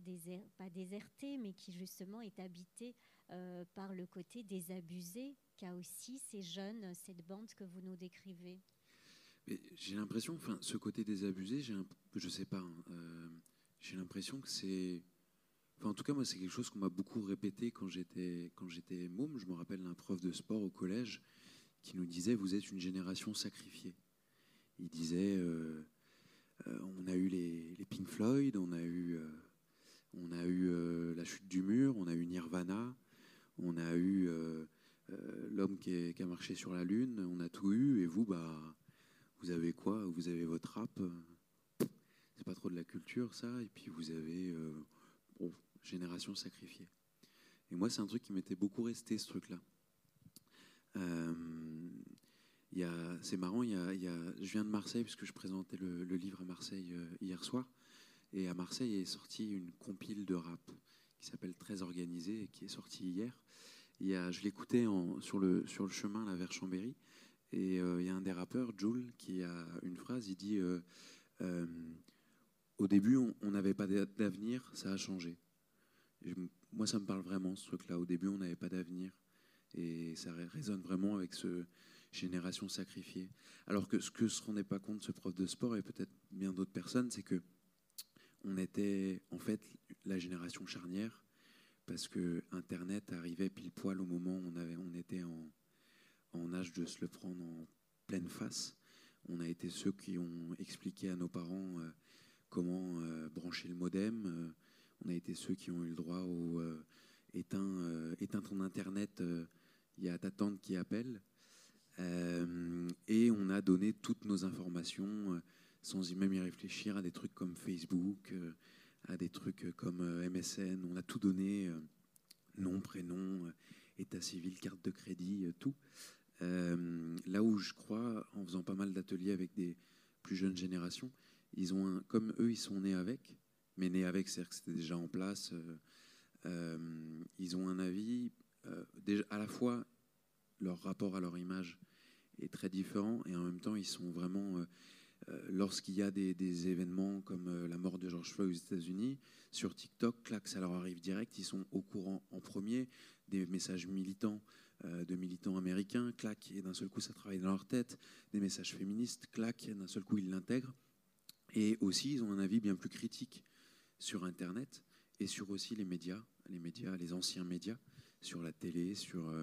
pas désertée, mais qui justement est habitée euh, par le côté désabusé qu'a aussi ces jeunes, cette bande que vous nous décrivez. J'ai l'impression, enfin, ce côté désabusé, j'ai un, je sais pas, hein, euh, j'ai l'impression que c'est, enfin, en tout cas, moi, c'est quelque chose qu'on m'a beaucoup répété quand j'étais, quand j'étais môme. Je me rappelle d'un prof de sport au collège qui nous disait, vous êtes une génération sacrifiée. Il disait, euh, euh, on a eu les, Pink Floyd, on a eu, euh, on a eu la chute du mur, on a eu Nirvana, on a eu l'homme qui, a marché sur la lune, on a tout eu, et vous, bah vous avez quoi? Vous avez votre rap, c'est pas trop de la culture ça, et puis vous avez bon, génération sacrifiée. Et moi, c'est un truc qui m'était beaucoup resté, ce truc-là. C'est marrant, je viens de Marseille puisque je présentais le, livre à Marseille euh, hier soir, et à Marseille est sortie une compile de rap qui s'appelle Très organisé et qui est sortie hier. Je l'écoutais sur le, chemin là, vers Chambéry. Et euh, il y a un des rappeurs, Jules, qui a une phrase, il dit euh, Au début, on n'avait pas d'a- d'avenir, ça a changé. Moi, ça me parle vraiment, ce truc-là. Au début, on n'avait pas d'avenir. Et ça ré- résonne vraiment avec ce génération sacrifiée. Alors que ce que se rendait pas compte ce prof de sport, et peut-être bien d'autres personnes, c'est que on était en fait la génération charnière, parce que Internet arrivait pile poil au moment où on, avait, on était en, en âge de se le prendre en pleine face. On a été ceux qui ont expliqué à nos parents euh, comment euh, brancher le modem. Euh, on a été ceux qui ont eu le droit au éteins, euh, éteins ton internet, il y a ta tante qui appelle. Euh, et on a donné toutes nos informations euh, sans y même y réfléchir à des trucs comme Facebook, euh, à des trucs comme MSN. On a tout donné, nom, prénom, état civil, carte de crédit, tout. Là où je crois, en faisant pas mal d'ateliers avec des plus jeunes générations, ils ont comme eux, ils sont nés avec, mais nés avec, c'est-à-dire que c'était déjà en place. ils ont un avis déjà à la fois leur rapport à leur image est très différent et en même temps ils sont vraiment euh, euh, lorsqu'il y a des, événements comme euh, la mort de George Floyd aux États-Unis sur TikTok, clac, ça leur arrive direct, ils sont au courant en premier des messages militants de militants américains, clac, et d'un seul coup ça travaille dans leur tête, des messages féministes, clac, et d'un seul coup ils l'intègrent. Et aussi ils ont un avis bien plus critique sur Internet et sur aussi les médias, les médias, les anciens médias, sur la télé, sur,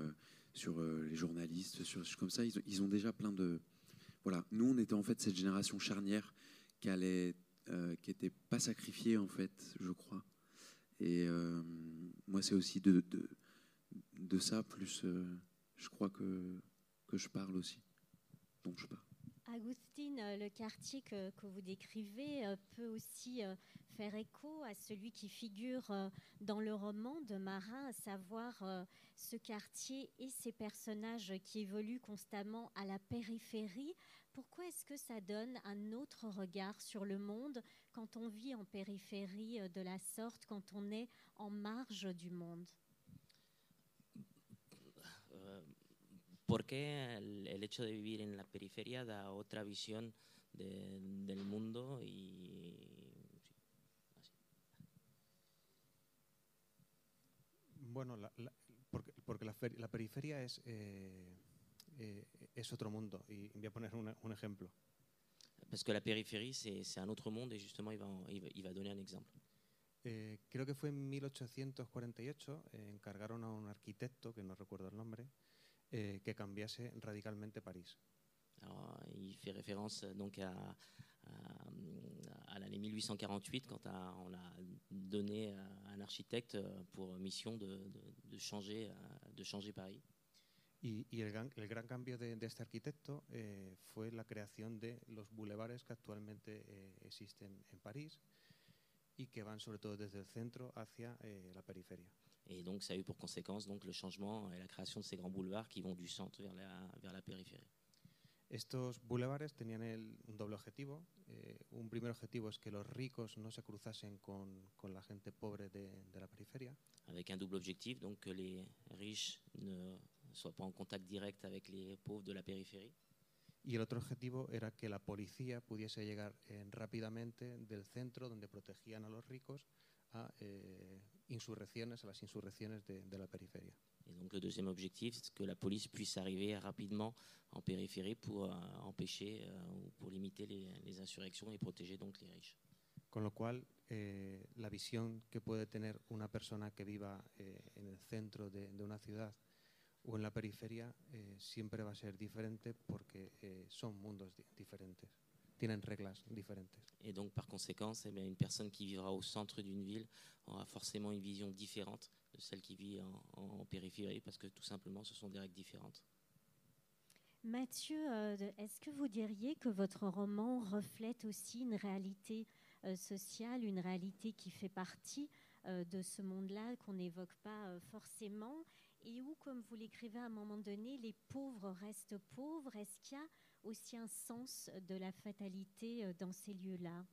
sur euh, les journalistes, sur comme ça. Ils ils ont déjà plein de. Voilà. Nous, on était en fait cette génération charnière qui allait, euh, qui était pas sacrifiée en fait, je crois. Et euh, moi, c'est aussi de, de, ça plus, je crois que que je parle aussi, dont je parle. Agustine, euh, le quartier que, vous décrivez euh, peut aussi euh, faire écho à celui qui figure dans le roman de Marin, à savoir ce quartier et ses personnages qui évoluent constamment à la périphérie. Pourquoi est-ce que ça donne un autre regard sur le monde quand on vit en périphérie de la sorte, quand on est en marge du monde? ¿Por qué el, el hecho de vivir en la periferia da otra visión de- del mundo y Bueno, la- la- porque, porque la, la periferia es, eh, eh, es otro mundo. Y voy a poner una- un ejemplo. Parce que la périphérie, c'est un autre monde et justement, il va, il va, il va donner un exemple. Eh, creo que fue en 1848, eh, encargaron a un arquitecto, que no recuerdo el nombre, eh, que cambiase radicalmente París. Alors, il fait référence euh, donc à, à, à l'année 1848 quand à- on a donné à un architecte euh, pour mission de, de- de changer, euh, de changer Paris. Y, y el, gran, el gran cambio de, de este arquitecto eh, fue la creación de los bulevares que actualmente eh, existen en París. y que van sobre todo desde el centro hacia eh, la periferia. Et donc ça a eu pour conséquence donc, le changement et la création de ces grands boulevards qui vont du centre vers la, vers la périphérie. Estos bulevares tenían el- un doble objetivo. Eh, un primer objetivo es que los ricos no se cruzasen con, con la gente pobre de, de la periferia. avec un double objectif, donc que les riches ne soient pas en contact direct avec les pauvres de la périphérie. Y el otro objetivo era que la policía pudiese llegar eh, rápidamente del centro donde protegían a los ricos a eh, insurrecciones, a las insurrecciones de, de la periferia. Et donc le deuxième objectif, c'est que la police puisse arriver rapidement en périphérie pour euh, empêcher euh, ou pour limiter les, les insurrections et protéger donc les riches. Con lo cual, eh, la visión que puede tener una persona que viva eh, en el centro de, de una ciudad o en la periferia eh, siempre va a ser diferente porque eh, son mundos di- diferentes, tienen reglas diferentes. Et donc par conséquent, eh bien, une personne qui vivra au centre d'une ville aura forcément une vision différente de celle qui vit en, en périphérie parce que tout simplement ce sont des règles différentes. Mathieu, euh, est-ce que vous diriez que votre roman reflète aussi une réalité euh, sociale, une réalité qui fait partie euh, de ce monde-là qu'on n'évoque pas forcément? Et où, comme vous l'écrivez à un moment donné, les pauvres restent pauvres? Est-ce qu'il y a aussi un sens de la fatalité euh, dans ces lieux-là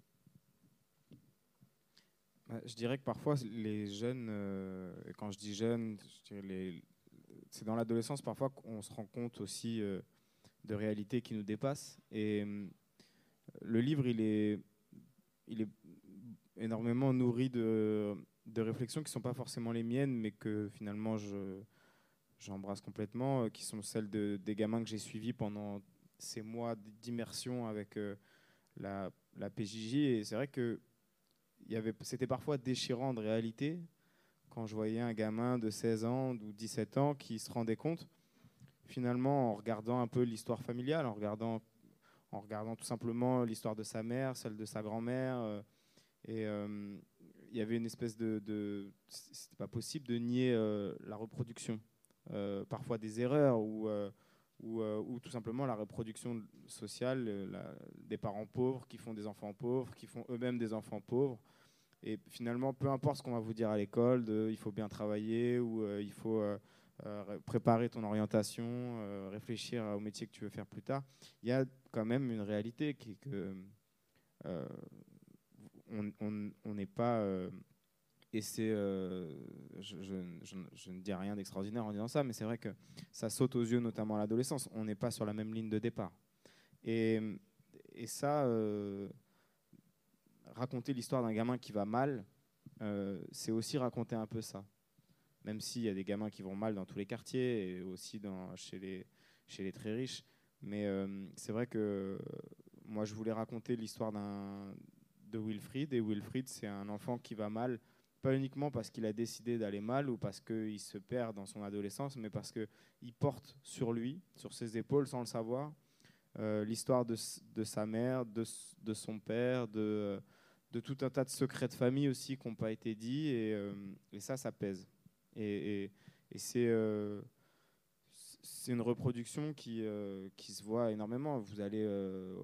Bah, Je dirais que parfois, les jeunes, euh, quand je dis jeunes, c'est dans l'adolescence parfois qu'on se rend compte aussi euh, de réalités qui nous dépassent. Et euh, le livre, il est, énormément nourri de, réflexions qui ne sont pas forcément les miennes, mais que finalement je, j'embrasse complètement, euh, qui sont celles de, des gamins que j'ai suivis pendant ces mois d'immersion avec euh, la, la PJJ. Et c'est vrai que c'était parfois déchirant de réalité quand je voyais un gamin de 16 ans ou 17 ans qui se rendait compte, finalement, en regardant un peu l'histoire familiale, en regardant, en regardant tout simplement l'histoire de sa mère, celle de sa grand-mère, euh, et euh, il y avait une espèce de, c'était pas possible de nier la reproduction, parfois des erreurs ou ou, euh, ou tout simplement la reproduction sociale euh, des parents pauvres qui font des enfants pauvres, qui font eux-mêmes des enfants pauvres. Et finalement, peu importe ce qu'on va vous dire à l'école, il faut bien travailler ou euh, il faut ré- préparer ton orientation, réfléchir au métier que tu veux faire plus tard, il y a quand même une réalité qui est que on n'est pas. Et c'est, euh, je, ne dis rien d'extraordinaire en disant ça, mais c'est vrai que ça saute aux yeux, notamment à l'adolescence. On n'est pas sur la même ligne de départ. Et, ça, euh, raconter l'histoire d'un gamin qui va mal, euh, c'est aussi raconter un peu ça. Même s'il y a des gamins qui vont mal dans tous les quartiers et aussi chez, les, chez les très riches. Mais c'est vrai que moi, je voulais raconter l'histoire d'un de Wilfried. Et Wilfried, c'est un enfant qui va mal, pas uniquement parce qu'il a décidé d'aller mal ou parce qu'il se perd dans son adolescence, mais parce qu'il porte sur lui, sur ses épaules, sans le savoir, euh, l'histoire de, de sa mère, de, de son père, de, de tout un tas de secrets de famille aussi qui n'ont pas été dits. Et, euh, ça, ça pèse. Et, et- et c'est euh, c'est une reproduction qui, euh, qui se voit énormément. Vous allez euh,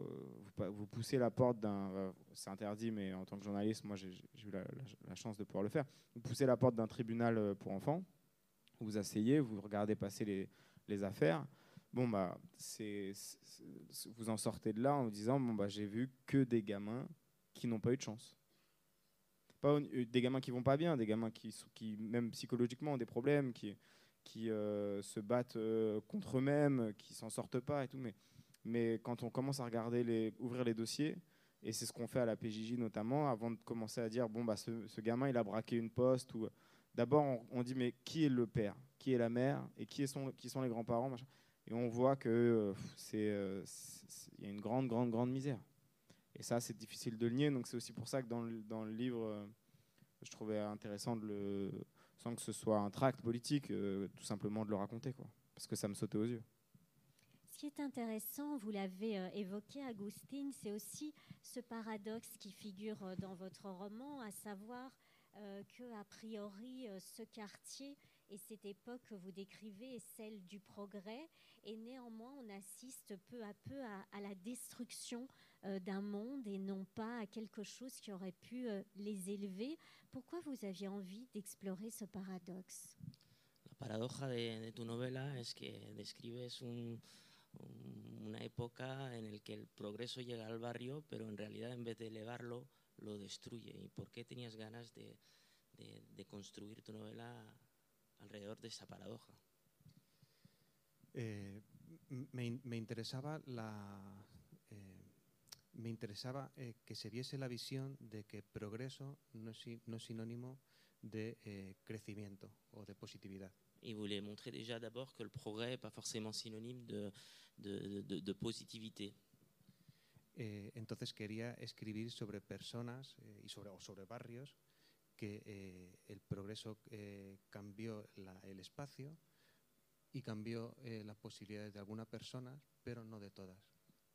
vous, poussez la porte d'un. euh, c'est interdit, mais en tant que journaliste, moi j'ai eu la, chance de pouvoir le faire. Vous poussez la porte d'un tribunal pour enfants, vous vous asseyez, vous regardez passer les, les affaires. Bon, bah, c'est vous en sortez de là en vous disant bon, bah, j'ai vu que des gamins qui n'ont pas eu de chance. Pas des gamins qui vont pas bien, des gamins qui, qui même psychologiquement, ont des problèmes, qui, qui euh, se battent euh, contre eux-mêmes, qui s'en sortent pas et tout. Mais, mais quand on commence à regarder les, ouvrir les dossiers, et c'est ce qu'on fait à la PJJ notamment, avant de commencer à dire bon bah ce, gamin il a braqué une poste ou d'abord on, dit mais qui est le père, qui est la mère? Et qui, qui sont les grands-parents et on voit que euh, c'est il y a une grande grande grande misère. Et ça c'est difficile de nier donc c'est aussi pour ça que dans le, dans le livre je trouvais intéressant de le sans que ce soit un tract politique, euh, tout simplement de le raconter, quoi. Parce que ça me sautait aux yeux. Ce qui est intéressant, vous l'avez euh, évoqué, Agustin, c'est aussi ce paradoxe qui figure euh, dans votre roman, à savoir que a priori ce quartier Et cette époque que vous décrivez est celle du progrès. Et néanmoins, on assiste peu à peu à, la destruction euh, d'un monde et non pas à quelque chose qui aurait pu euh, les élever. Pourquoi vous aviez envie d'explorer ce paradoxe? La paradoja de, de, tu novela es que describes un, una época en la que el progreso llega al barrio, pero en realidad en vez de elevarlo, lo destruye. ¿Y por qué tenías ganas de, de, de construir tu novela alrededor de esa paradoja? Eh, me, me, interesaba la eh, me interesaba eh, que se viese la visión de que progreso no es, no es sinónimo de eh, crecimiento o de positividad. Y voulait montrer déjà d'abord que le progrès n'est pas forcément synonyme de, de, de, de positivité. Eh, entonces quería escribir sobre personas eh, y sobre, o sobre barrios que eh, el progreso eh, cambió la, el espacio y cambió eh, las posibilidades de algunas personas, pero no de todas.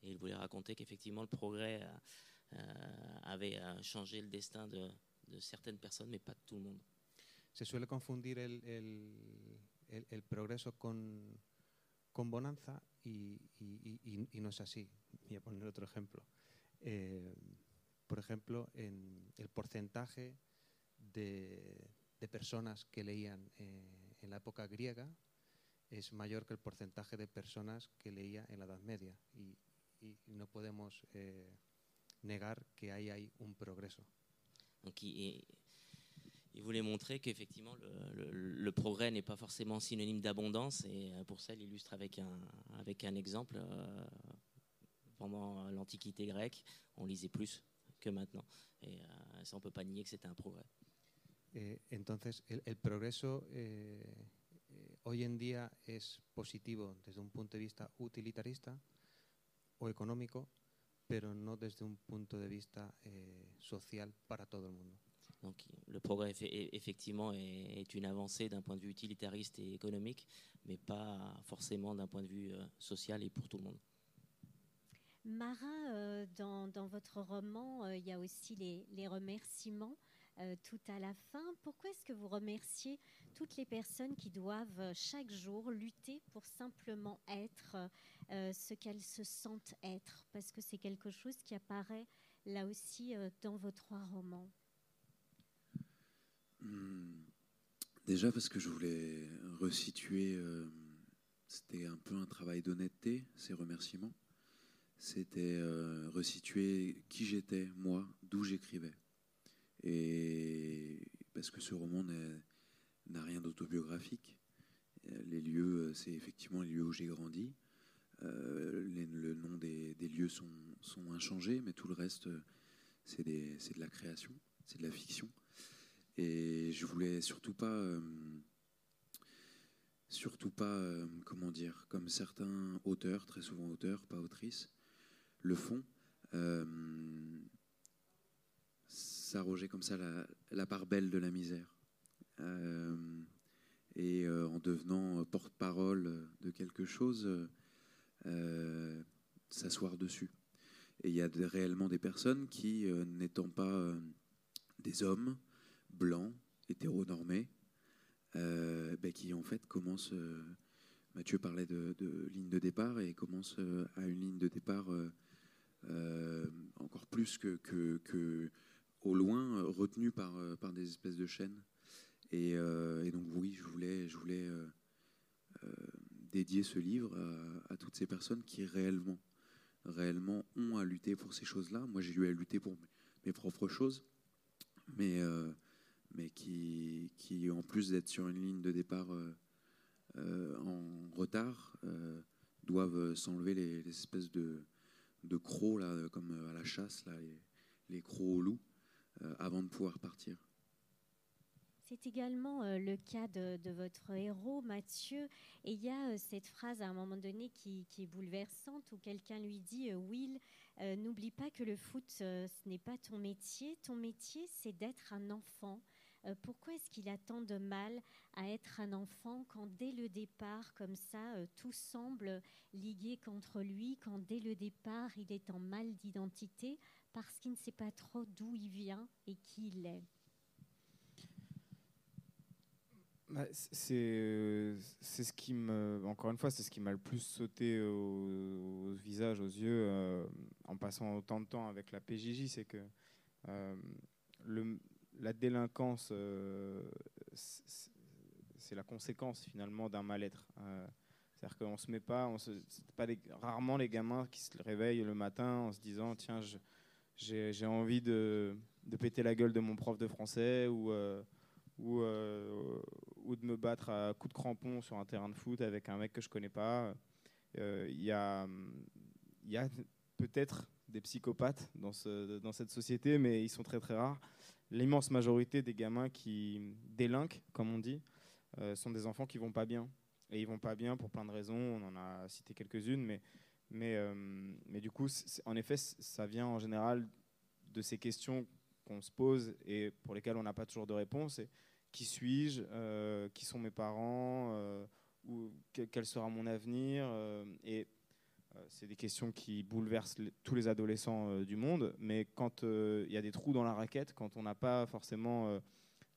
Et il voulait raconter qu'effectivement le progrès euh, avait changé le destin de, de, certaines personnes, mais pas de tout le monde. Se suele confundir el, el, el, el progreso con, con bonanza y, y, y, y, no es así. Voy a poner otro ejemplo. Eh, por ejemplo, en el porcentaje de, de personas que leían eh, en la época griega es mayor que el porcentaje de personas que leía en la Edad Media y, y no podemos eh, negar que ahí hay un progreso. Donc, il, voulait montrer qu'effectivement le, progrès n'est pas forcément synonyme d'abondance et pour ça il illustre avec un, exemple. Euh, pendant l'Antiquité grecque, on lisait plus que maintenant et euh, ça on peut pas nier que c'était un progrès. Eh, entonces, el, el progreso eh, eh, hoy en día es positivo desde un punto de vista utilitarista o económico, pero no desde un punto de vista eh, social para todo el mundo. Donc, le progrès, effectivement, est, une avancée d'un point de vue utilitariste et économique, mais pas forcément d'un point de vue euh, social et pour tout le monde. Marin, euh, dans, dans, votre roman, euh, il y a aussi les, les remerciements. Euh, tout à la fin. Pourquoi est-ce que vous remerciez toutes les personnes qui doivent euh, chaque jour lutter pour simplement être euh, ce qu'elles se sentent être? Parce que c'est quelque chose qui apparaît là aussi dans vos trois romans. Hmm. Déjà parce que je voulais resituer, c'était un peu un travail d'honnêteté, ces remerciements. C'était resituer qui j'étais, moi, d'où j'écrivais. Et parce que ce roman n'a rien d'autobiographique. Les lieux, c'est effectivement les lieux où j'ai grandi. Euh, le nom des, lieux sont, inchangés, mais tout le reste, c'est de la création, c'est de la fiction. Et je voulais surtout pas, euh, surtout pas, euh, comment dire, comme certains auteurs, très souvent auteurs, pas autrices, le font, euh, s'arroger comme ça la, part belle de la misère. Euh, et euh, en devenant porte-parole de quelque chose, euh, s'asseoir dessus. Et il y a réellement des personnes qui, n'étant pas des hommes blancs, hétéronormés, ben, qui en fait commencent. Mathieu parlait de, ligne de départ et commence à une ligne de départ encore plus que au loin, euh, retenu par, euh, par des espèces de chaînes. Et, euh, et donc oui, je voulais, je voulais dédier ce livre à, toutes ces personnes qui réellement, réellement ont à lutter pour ces choses-là. Moi, j'ai eu à lutter pour mes, mes propres choses, mais, mais qui, qui, en plus d'être sur une ligne de départ en retard, doivent s'enlever les, espèces de, de crocs, là, comme à la chasse, là, les, les crocs aux loups. Euh, avant de pouvoir partir. C'est également euh, le cas de, votre héros, Mathieu. Et il y a euh, cette phrase à un moment donné qui, est bouleversante où quelqu'un lui dit Will, n'oublie pas que le foot, ce n'est pas ton métier. Ton métier, c'est d'être un enfant. pourquoi est-ce qu'il a tant de mal à être un enfant quand dès le départ, comme ça, tout semble ligué contre lui, quand dès le départ, il est en mal d'identité? Parce qu'il ne sait pas trop d'où il vient et qui il est. Bah, c'est c'est ce qui me encore une fois c'est ce qui m'a le plus sauté au, au visage aux yeux euh, en passant autant de temps avec la PJJ c'est que euh, la délinquance euh, c'est la conséquence finalement d'un mal-être. Euh, c'est-à-dire qu'on se met pas on se pas rarement les gamins qui se réveillent le matin en se disant tiens je- j'ai envie de, péter la gueule de mon prof de français ou euh, euh, ou de me battre à coups de crampon sur un terrain de foot avec un mec que je connais pas. Euh, Il y a, y a peut-être des psychopathes dans, ce, dans cette société, mais ils sont très très rares. L'immense majorité des gamins qui délinquent, comme on dit, euh, sont des enfants qui vont pas bien. Et ils vont pas bien pour plein de raisons. On en a cité quelques-unes, mais, mais, euh, mais du coup, en effet, ça vient en général de ces questions qu'on se pose et pour lesquelles on n'a pas toujours de réponse. Qui suis-je Euh, Qui sont mes parents Euh, Quel sera mon avenir Et c'est des questions qui bouleversent tous les adolescents du monde. Mais quand il y a des trous dans la raquette, quand on n'a pas forcément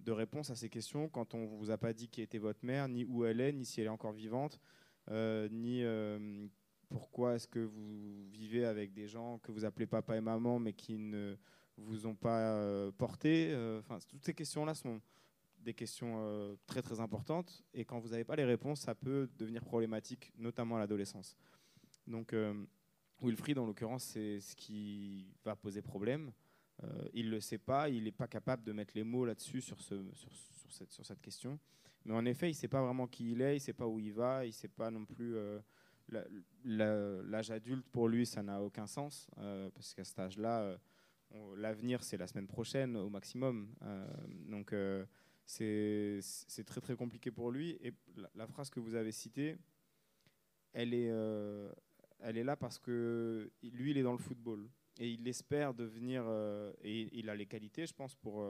de réponse à ces questions, quand on vous a pas dit qui était votre mère, ni où elle est, ni si elle est encore vivante, ni pourquoi est-ce que vous vivez avec des gens que vous appelez papa et maman, mais qui ne vous ont pas euh, porté. euh, Enfin, toutes ces questions-là sont des questions euh, très très importantes. Et quand vous n'avez pas les réponses, ça peut devenir problématique, notamment à l'adolescence. Donc, Wilfried, en l'occurrence, c'est ce qui va poser problème. Il ne le sait pas, il n'est pas capable de mettre les mots là-dessus sur, ce, sur, sur cette, question. Mais en effet, il ne sait pas vraiment qui il est, il ne sait pas où il va, il ne sait pas non plus. L'âge adulte, pour lui, ça n'a aucun sens, euh, parce qu'à cet âge-là, euh, l'avenir, c'est la semaine prochaine au maximum. Euh, donc, c'est très très compliqué pour lui. Et la, phrase que vous avez citée, elle est, elle est là parce que lui, il est dans le football et il espère devenir. et il a les qualités, je pense, pour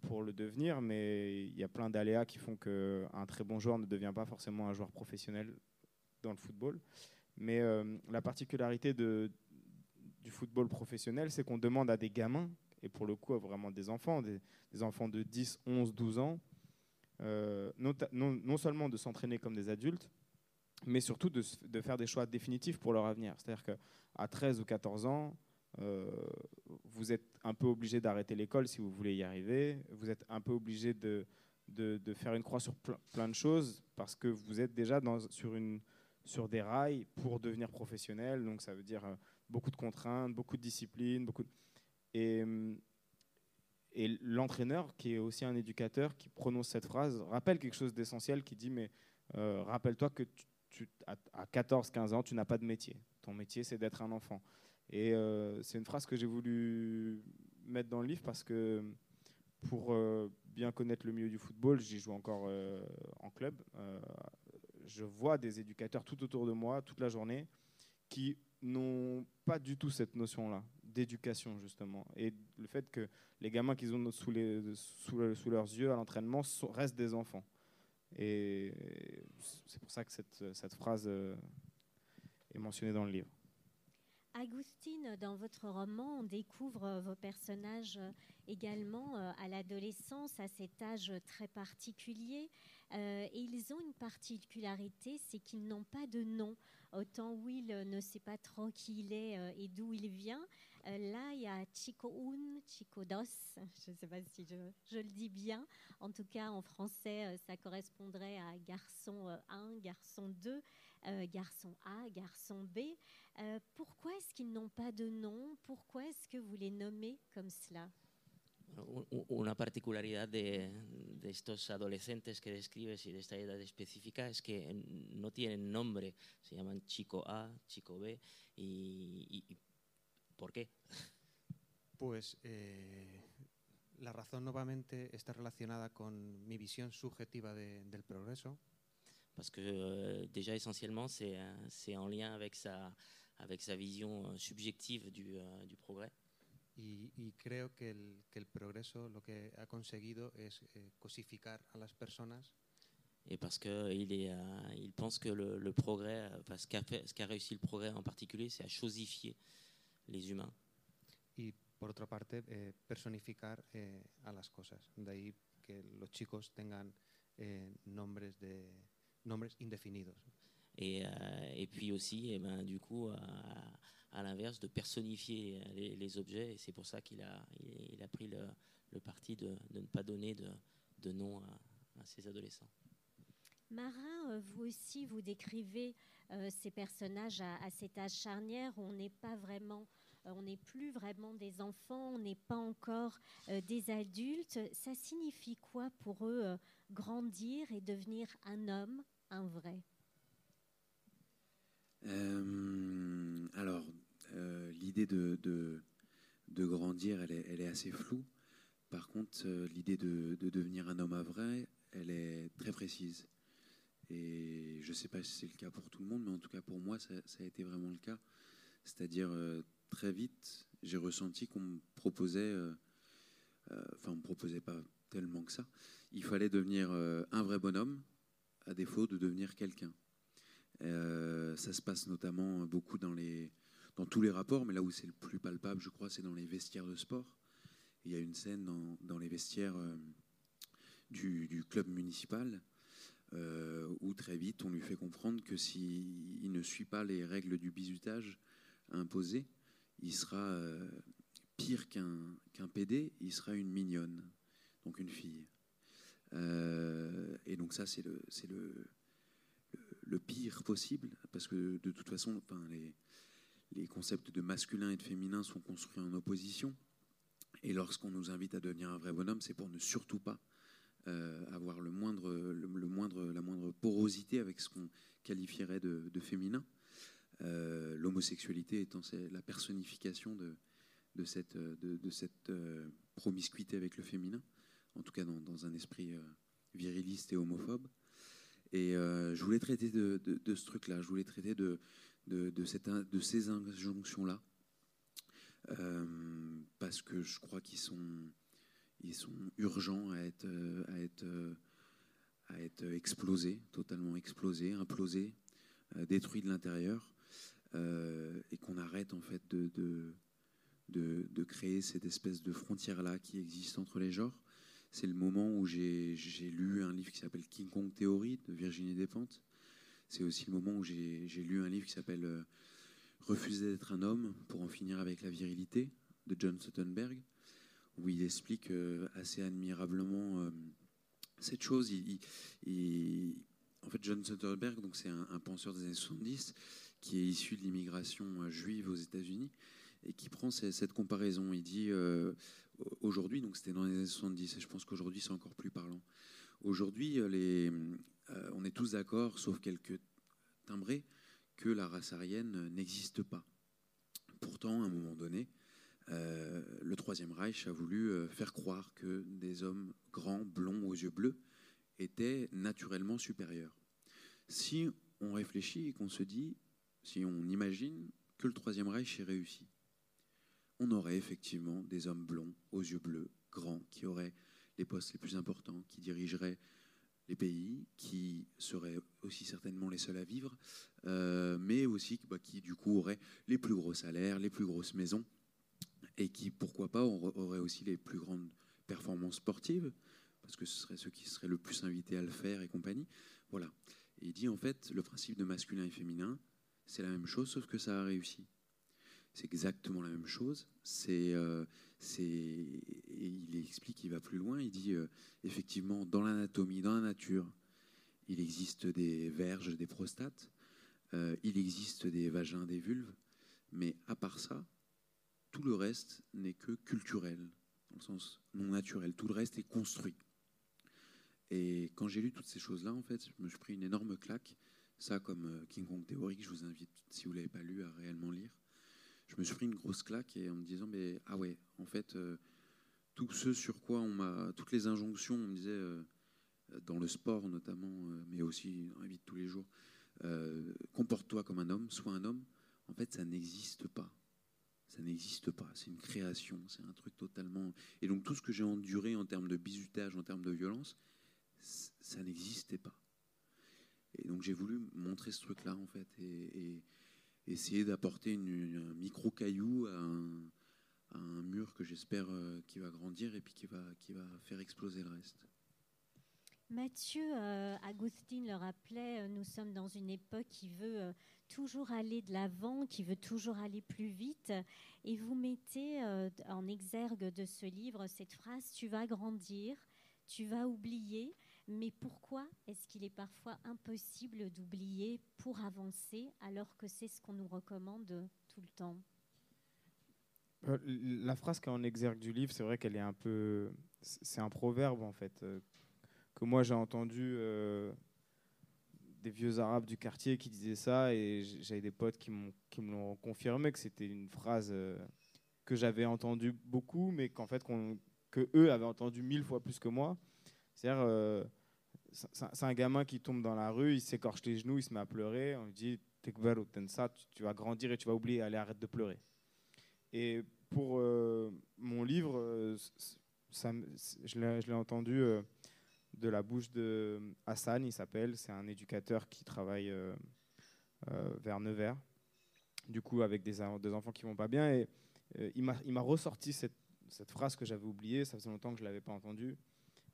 pour le devenir, mais il y a plein d'aléas qui font qu'un très bon joueur ne devient pas forcément un joueur professionnel dans le football. Mais euh, la particularité du football professionnel, c'est qu'on demande à des gamins, et pour le coup, à vraiment des enfants, des, enfants de 10, 11, 12 ans, euh, non, seulement de s'entraîner comme des adultes, mais surtout de, faire des choix définitifs pour leur avenir. C'est-à-dire qu'à 13 ou 14 ans, euh, vous êtes un peu obligé d'arrêter l'école si vous voulez y arriver. Vous êtes un peu obligé de, faire une croix sur ple- plein de choses parce que vous êtes déjà sur, une, sur des rails pour devenir professionnel. Donc ça veut dire euh, beaucoup de contraintes, beaucoup de discipline. Beaucoup de- Et, hum, et l'entraîneur, qui est aussi un éducateur, qui prononce cette phrase, rappelle quelque chose d'essentiel qui dit, mais euh, rappelle-toi que tu, à, à 14-15 ans, tu n'as pas de métier. Ton métier, c'est d'être un enfant. Et euh, c'est une phrase que j'ai voulu mettre dans le livre parce que pour euh, bien connaître le milieu du football, j'y joue encore euh, en club. Je vois des éducateurs tout autour de moi, toute la journée, qui n'ont pas du tout cette notion-là d'éducation, justement. Et le fait que les gamins qu'ils ont sous, leurs yeux à l'entraînement restent des enfants. Et c'est pour ça que cette, cette phrase euh, est mentionnée dans le livre. Agustine, dans votre roman, on découvre euh, vos personnages euh, également à l'adolescence, à cet âge très particulier. Euh, et ils ont une particularité, c'est qu'ils n'ont pas de nom. Autant Will ne sait pas trop qui il est euh, et d'où il vient. Euh, là, il y a Chico Un, Chico Dos, je ne sais pas si je, le dis bien. En tout cas, en français, ça correspondrait à garçon euh, 1, garçon 2, euh, garçon A, garçon B. Pourquoi est-ce qu'ils n'ont pas de nom? Pourquoi est-ce que vous les nommez comme cela? Una particularidad de, de estos adolescentes que describes y de esta edad específica es que no tienen nombre, se llaman chico A, chico B, y, y- ¿por qué? Pues eh, la razón nuevamente está relacionada con mi visión subjetiva de- del progreso Parce que euh, déjà essentiellement c'est euh, en lien avec sa, avec sa vision euh, subjective du, euh, du progrès. Y, y creo que el, que el progreso lo que ha conseguido es eh, cosificar a las personas Et parce qu'il il pense que le, le progrès, enfin, ce qu'a qu'a réussi le progrès en particulier, c'est à chosifier les humains. y por otra parte eh, personificar eh, a las cosas. De ahí que los chicos tengan eh, nombres, de, nombres indefinidos. Et, euh, et puis aussi, eh ben, du coup, à, l'inverse, de personnifier les, objets. Et c'est pour ça qu'il a, pris le, parti de, ne pas donner de, nom à, à ces adolescents. Marin, euh, vous aussi, vous décrivez euh, ces personnages à, cet âge charnière où on n'est pas vraiment, on n'est plus vraiment des enfants, on n'est pas encore des adultes. Ça signifie quoi pour eux grandir et devenir un homme, un vrai? Euh, alors, euh, l'idée de, de, grandir, elle est, assez floue. Par contre, euh, l'idée de, de devenir un homme à vrai, elle est très précise. Et je ne sais pas si c'est le cas pour tout le monde, mais en tout cas pour moi, ça, ça a été vraiment le cas. C'est-à-dire, très vite, j'ai ressenti qu'on me proposait, enfin, on me proposait pas tellement que ça. Il fallait devenir un vrai bonhomme, à défaut de devenir quelqu'un. Euh, ça se passe notamment beaucoup dans, tous les rapports, mais là où c'est le plus palpable, je crois, c'est dans les vestiaires de sport. Il y a une scène dans, les vestiaires euh, du, club municipal euh, où très vite on lui fait comprendre que s'il ne suit pas les règles du bizutage imposées, il sera pire qu'un PD, il sera une mignonne, donc une fille. Et donc ça, c'est le, le, pire possible, parce que de toute façon, les, concepts de masculin et de féminin sont construits en opposition. Et lorsqu'on nous invite à devenir un vrai bonhomme, c'est pour ne surtout pas euh, avoir le moindre, le, moindre, la moindre porosité avec ce qu'on qualifierait de, féminin. Euh, L'homosexualité étant la personnification de, cette, euh, promiscuité avec le féminin, en tout cas dans, un esprit viriliste et homophobe. Et euh, je voulais traiter de, ce truc-là, je voulais traiter de, ces injonctions-là, euh, parce que je crois qu'ils sont, urgents à être, explosés, totalement explosés, implosés, euh, détruits de l'intérieur, et qu'on arrête en fait de, de créer cette espèce de frontière-là qui existe entre les genres. C'est le moment où j'ai lu un livre qui s'appelle King Kong Theory de Virginie Despentes. C'est aussi le moment où j'ai lu un livre qui s'appelle euh, Refuser d'être un homme pour en finir avec la virilité de John Suttonberg, où il explique euh, assez admirablement euh, cette chose. En fait, John Suttonberg, donc c'est un, penseur des années 70 qui est issu de l'immigration juive aux États-Unis et qui prend cette comparaison. Il dit aujourd'hui, donc c'était dans les années 70, et je pense qu'aujourd'hui c'est encore plus parlant. Aujourd'hui, euh, euh, on est tous d'accord, sauf quelques timbrés, que la race aryenne n'existe pas. Pourtant, à un moment donné, euh, le Troisième Reich a voulu faire croire que des hommes grands, blonds, aux yeux bleus, étaient naturellement supérieurs. Si on réfléchit et qu'on se dit, si on imagine que le Troisième Reich est réussi, on aurait effectivement des hommes blonds, aux yeux bleus, grands, qui auraient les postes les plus importants, qui dirigeraient les pays, qui seraient aussi certainement les seuls à vivre, euh, mais aussi bah, qui du coup auraient les plus gros salaires, les plus grosses maisons, et qui, pourquoi pas, aura- auraient aussi les plus grandes performances sportives, parce que ce seraient ceux qui seraient le plus invités à le faire et compagnie. Voilà. Et il dit en fait, le principe de masculin et féminin, c'est la même chose, sauf que ça a réussi. C'est exactement la même chose. Euh, il explique, il va plus loin. Il dit euh, effectivement, dans l'anatomie, dans la nature, il existe des verges, des prostates, euh, il existe des vagins, des vulves, mais à part ça, tout le reste n'est que culturel, dans le sens non naturel. Tout le reste est construit. Et quand j'ai lu toutes ces choses-là, en fait, je me suis pris une énorme claque. Ça, comme King Kong Theory, que je vous invite, si vous ne l'avez pas lu, à réellement lire. Je me suis pris une grosse claque et en me disant, mais ah ouais, en fait, euh, tout ce sur quoi on m'a, toutes les injonctions, on me disait, euh, dans le sport notamment, euh, mais aussi dans la vie de tous les jours, comporte-toi comme un homme, sois un homme. En fait, ça n'existe pas. Ça n'existe pas. C'est une création. C'est un truc totalement. Et donc tout ce que j'ai enduré en termes de bizutage, en termes de violence, ça n'existait pas. Et donc j'ai voulu montrer ce truc-là en fait et essayer d'apporter un micro caillou à un, mur que j'espère euh, qui va grandir et puis qui va qui va faire exploser le reste. Mathieu, euh, Agustin le rappelait, euh, nous sommes dans une époque qui veut euh, toujours aller de l'avant, qui veut toujours aller plus vite. Et vous mettez en exergue de ce livre cette phrase, tu vas grandir, tu vas oublier. Mais pourquoi est-ce qu'il est parfois impossible d'oublier pour avancer alors que c'est ce qu'on nous recommande tout le temps? Euh, La phrase qui est en exergue du livre, c'est vrai qu'elle est un peu. C'est un proverbe, en fait, euh, que moi j'ai entendu euh, des vieux arabes du quartier qui disaient ça, et j'avais des potes qui, me l'ont confirmé que c'était une phrase que j'avais entendue beaucoup, mais qu'en fait, qu'on- que eux avaient entendu mille fois plus que moi. C'est-à-dire, c'est un- gamin qui tombe dans la rue, il s'écorche les genoux, il se met à pleurer, on lui dit Tensa, tu, vas grandir et tu vas oublier, allez, arrête de pleurer. Et pour euh, mon livre, euh, je l'ai entendu euh, de la bouche de Hassan, il s'appelle. C'est un éducateur qui travaille vers Nevers, du coup, avec des, en- des enfants qui vont pas bien. Et il m'a ressorti cette, cette phrase que j'avais oubliée, ça faisait longtemps que je l'avais pas entendue.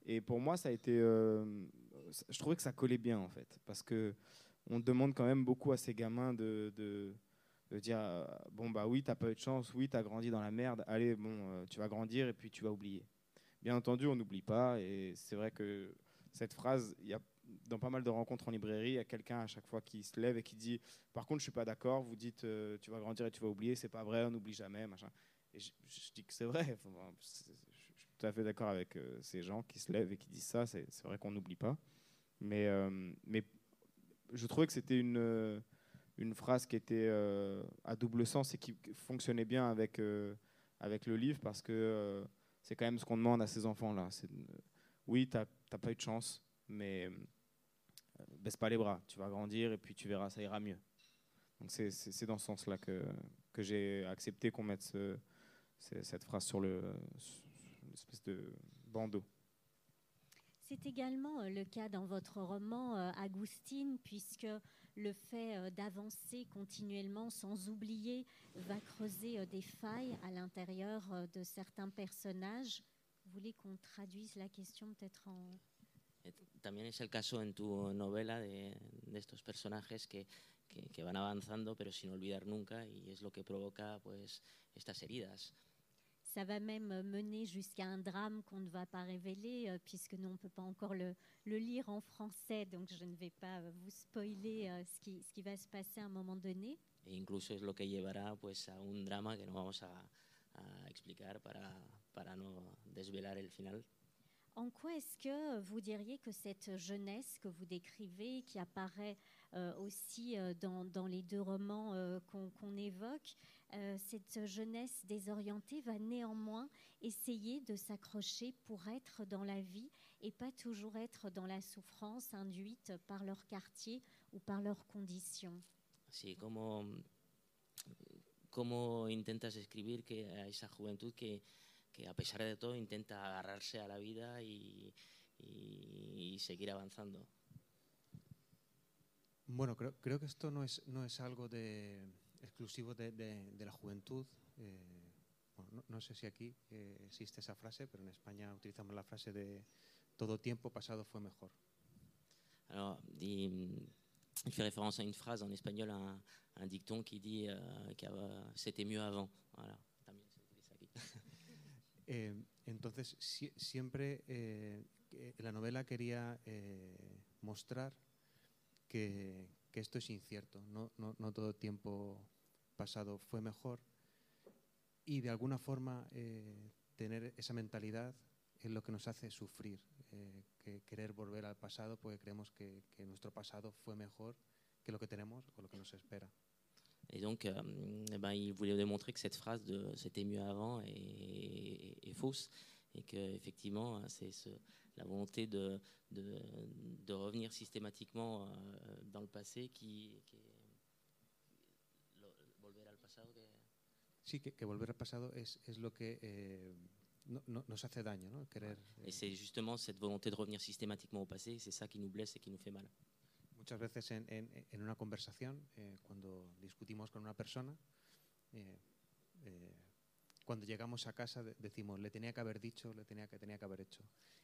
Et pour moi, ça a été. Je trouvais que ça collait bien, en fait, parce que on demande quand même beaucoup à ces gamins de, de, dire euh, bon bah oui t'as pas eu de chance oui t'as grandi dans la merde allez bon euh, tu vas grandir et puis tu vas oublier. Bien entendu on n'oublie pas et c'est vrai que cette phrase il y a dans pas mal de rencontres en librairie il y a quelqu'un à chaque fois qui se lève et qui dit par contre je suis pas d'accord vous dites euh, tu vas grandir et tu vas oublier c'est pas vrai on n'oublie jamais machin. Et je, dis que c'est vrai je suis tout à fait d'accord avec ces gens qui se lèvent et qui disent ça c'est vrai qu'on n'oublie pas mais euh, mais je trouvais que c'était une euh, phrase qui était euh, à double sens et qui fonctionnait bien avec, le livre parce que c'est quand même ce qu'on demande à ces enfants-là. Oui, tu n'as pas eu de chance, mais baisse pas les bras. Tu vas grandir et puis tu verras, ça ira mieux. Donc c'est, dans ce sens-là que, j'ai accepté qu'on mette ce- ce- cette phrase sur le espèce de bandeau. C'est également euh, le cas dans votre roman euh, Agustine, puisque le fait euh, d'avancer continuellement sans oublier va creuser des failles à l'intérieur de certains personnages. Vous voulez qu'on traduise la question peut-être en... Eh, También es el caso en tu novela de, de estos personajes que, que- que van avanzando pero sin olvidar nunca y es lo que provoca pues estas heridas. Ça va même mener jusqu'à un drame qu'on ne va pas révéler, euh, puisque nous, on ne peut pas encore le, le lire en français, donc je ne vais pas vous spoiler euh, ce, qui, ce qui va se passer à un moment donné. E incluso es lo que llevará pues a un drama que no vamos a, a explicar para, para no desvelar el final. En quoi est-ce que vous diriez que cette jeunesse que vous décrivez, qui apparaît euh, aussi dans, dans les deux romans euh, qu'on qu'on évoque, euh, cette jeunesse désorientée va néanmoins essayer de s'accrocher pour être dans la vie et pas toujours être dans la souffrance induite par leur quartier ou par leurs conditions Así como, cómo intentas escribir que a esa juventud que, que a pesar de todo intenta agarrarse a la vida y, y- y seguir avanzando? Bueno, creo, creo que esto no es, no es algo de, exclusivo de, de- de la juventud. Eh, bueno, no, no sé si aquí eh, existe esa frase, pero en España utilizamos la frase de todo tiempo pasado fue mejor. Alors, il, il fait référence à une phrase en espagnol, un, un dicton qui dit euh, que euh, c'était mieux avant. Voilà. Eh, entonces, si- siempre eh, la novela quería mostrar que, que esto es incierto, no, no, no todo tiempo pasado fue mejor y de alguna forma eh, tener esa mentalidad es lo que nos hace sufrir, eh, que querer volver al pasado porque creemos que, que nuestro pasado fue mejor que lo que tenemos o lo que nos espera. Et donc, euh, eh ben, il voulait démontrer que cette phrase de c'était mieux avant est, est- est fausse et que effectivement, c'est ce- la volonté de, de, de revenir systématiquement euh, dans le passé qui, qui lo- volver al pasado que- Sí, que, que volver al pasado es, es lo que eh, no- no- nos hace daño, ¿no? Querer, eh, Et c'est justement cette volonté de revenir systématiquement au passé, c'est ça qui nous blesse et qui nous fait mal. Muchas veces en, en- en una conversación, eh, cuando discutimos con una persona, eh, cuando llegamos a casa de- decimos, le tenía que haber dicho, le tenía que, tenía que haber hecho.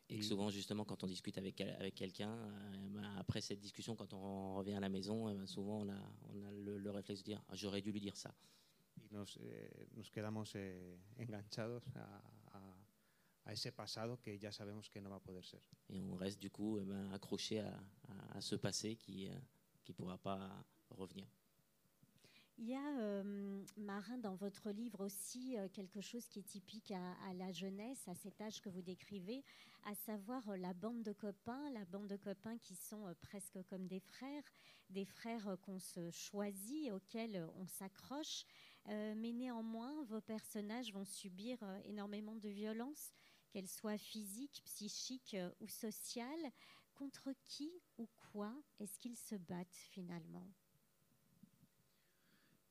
Et Y- souvent, justement, quand on discute avec, avec quelqu'un, euh, ben, après cette discussion, quand on revient à la maison, eh ben, souvent on a, on a le, le réflexe de dire Ah, j'aurais dû lui dire ça. y nos, eh, nos quedamos eh, enganchados a, a- a ese pasado que ya sabemos que no va a poder ser. Et on reste du coup eh ben, accroché à, à- à ce passé qui ne pourra pas revenir. Il y a, euh, Marin, dans votre livre aussi, euh, quelque chose qui est typique à, la jeunesse, à cet âge que vous décrivez, à savoir euh, la bande de copains, la bande de copains qui sont presque comme des frères, des frères qu'on se choisit, auxquels on s'accroche. Mais néanmoins, vos personnages vont subir énormément de violences, qu'elles soient physiques, psychiques ou sociales. Contre qui ou quoi est-ce qu'ils se battent finalement?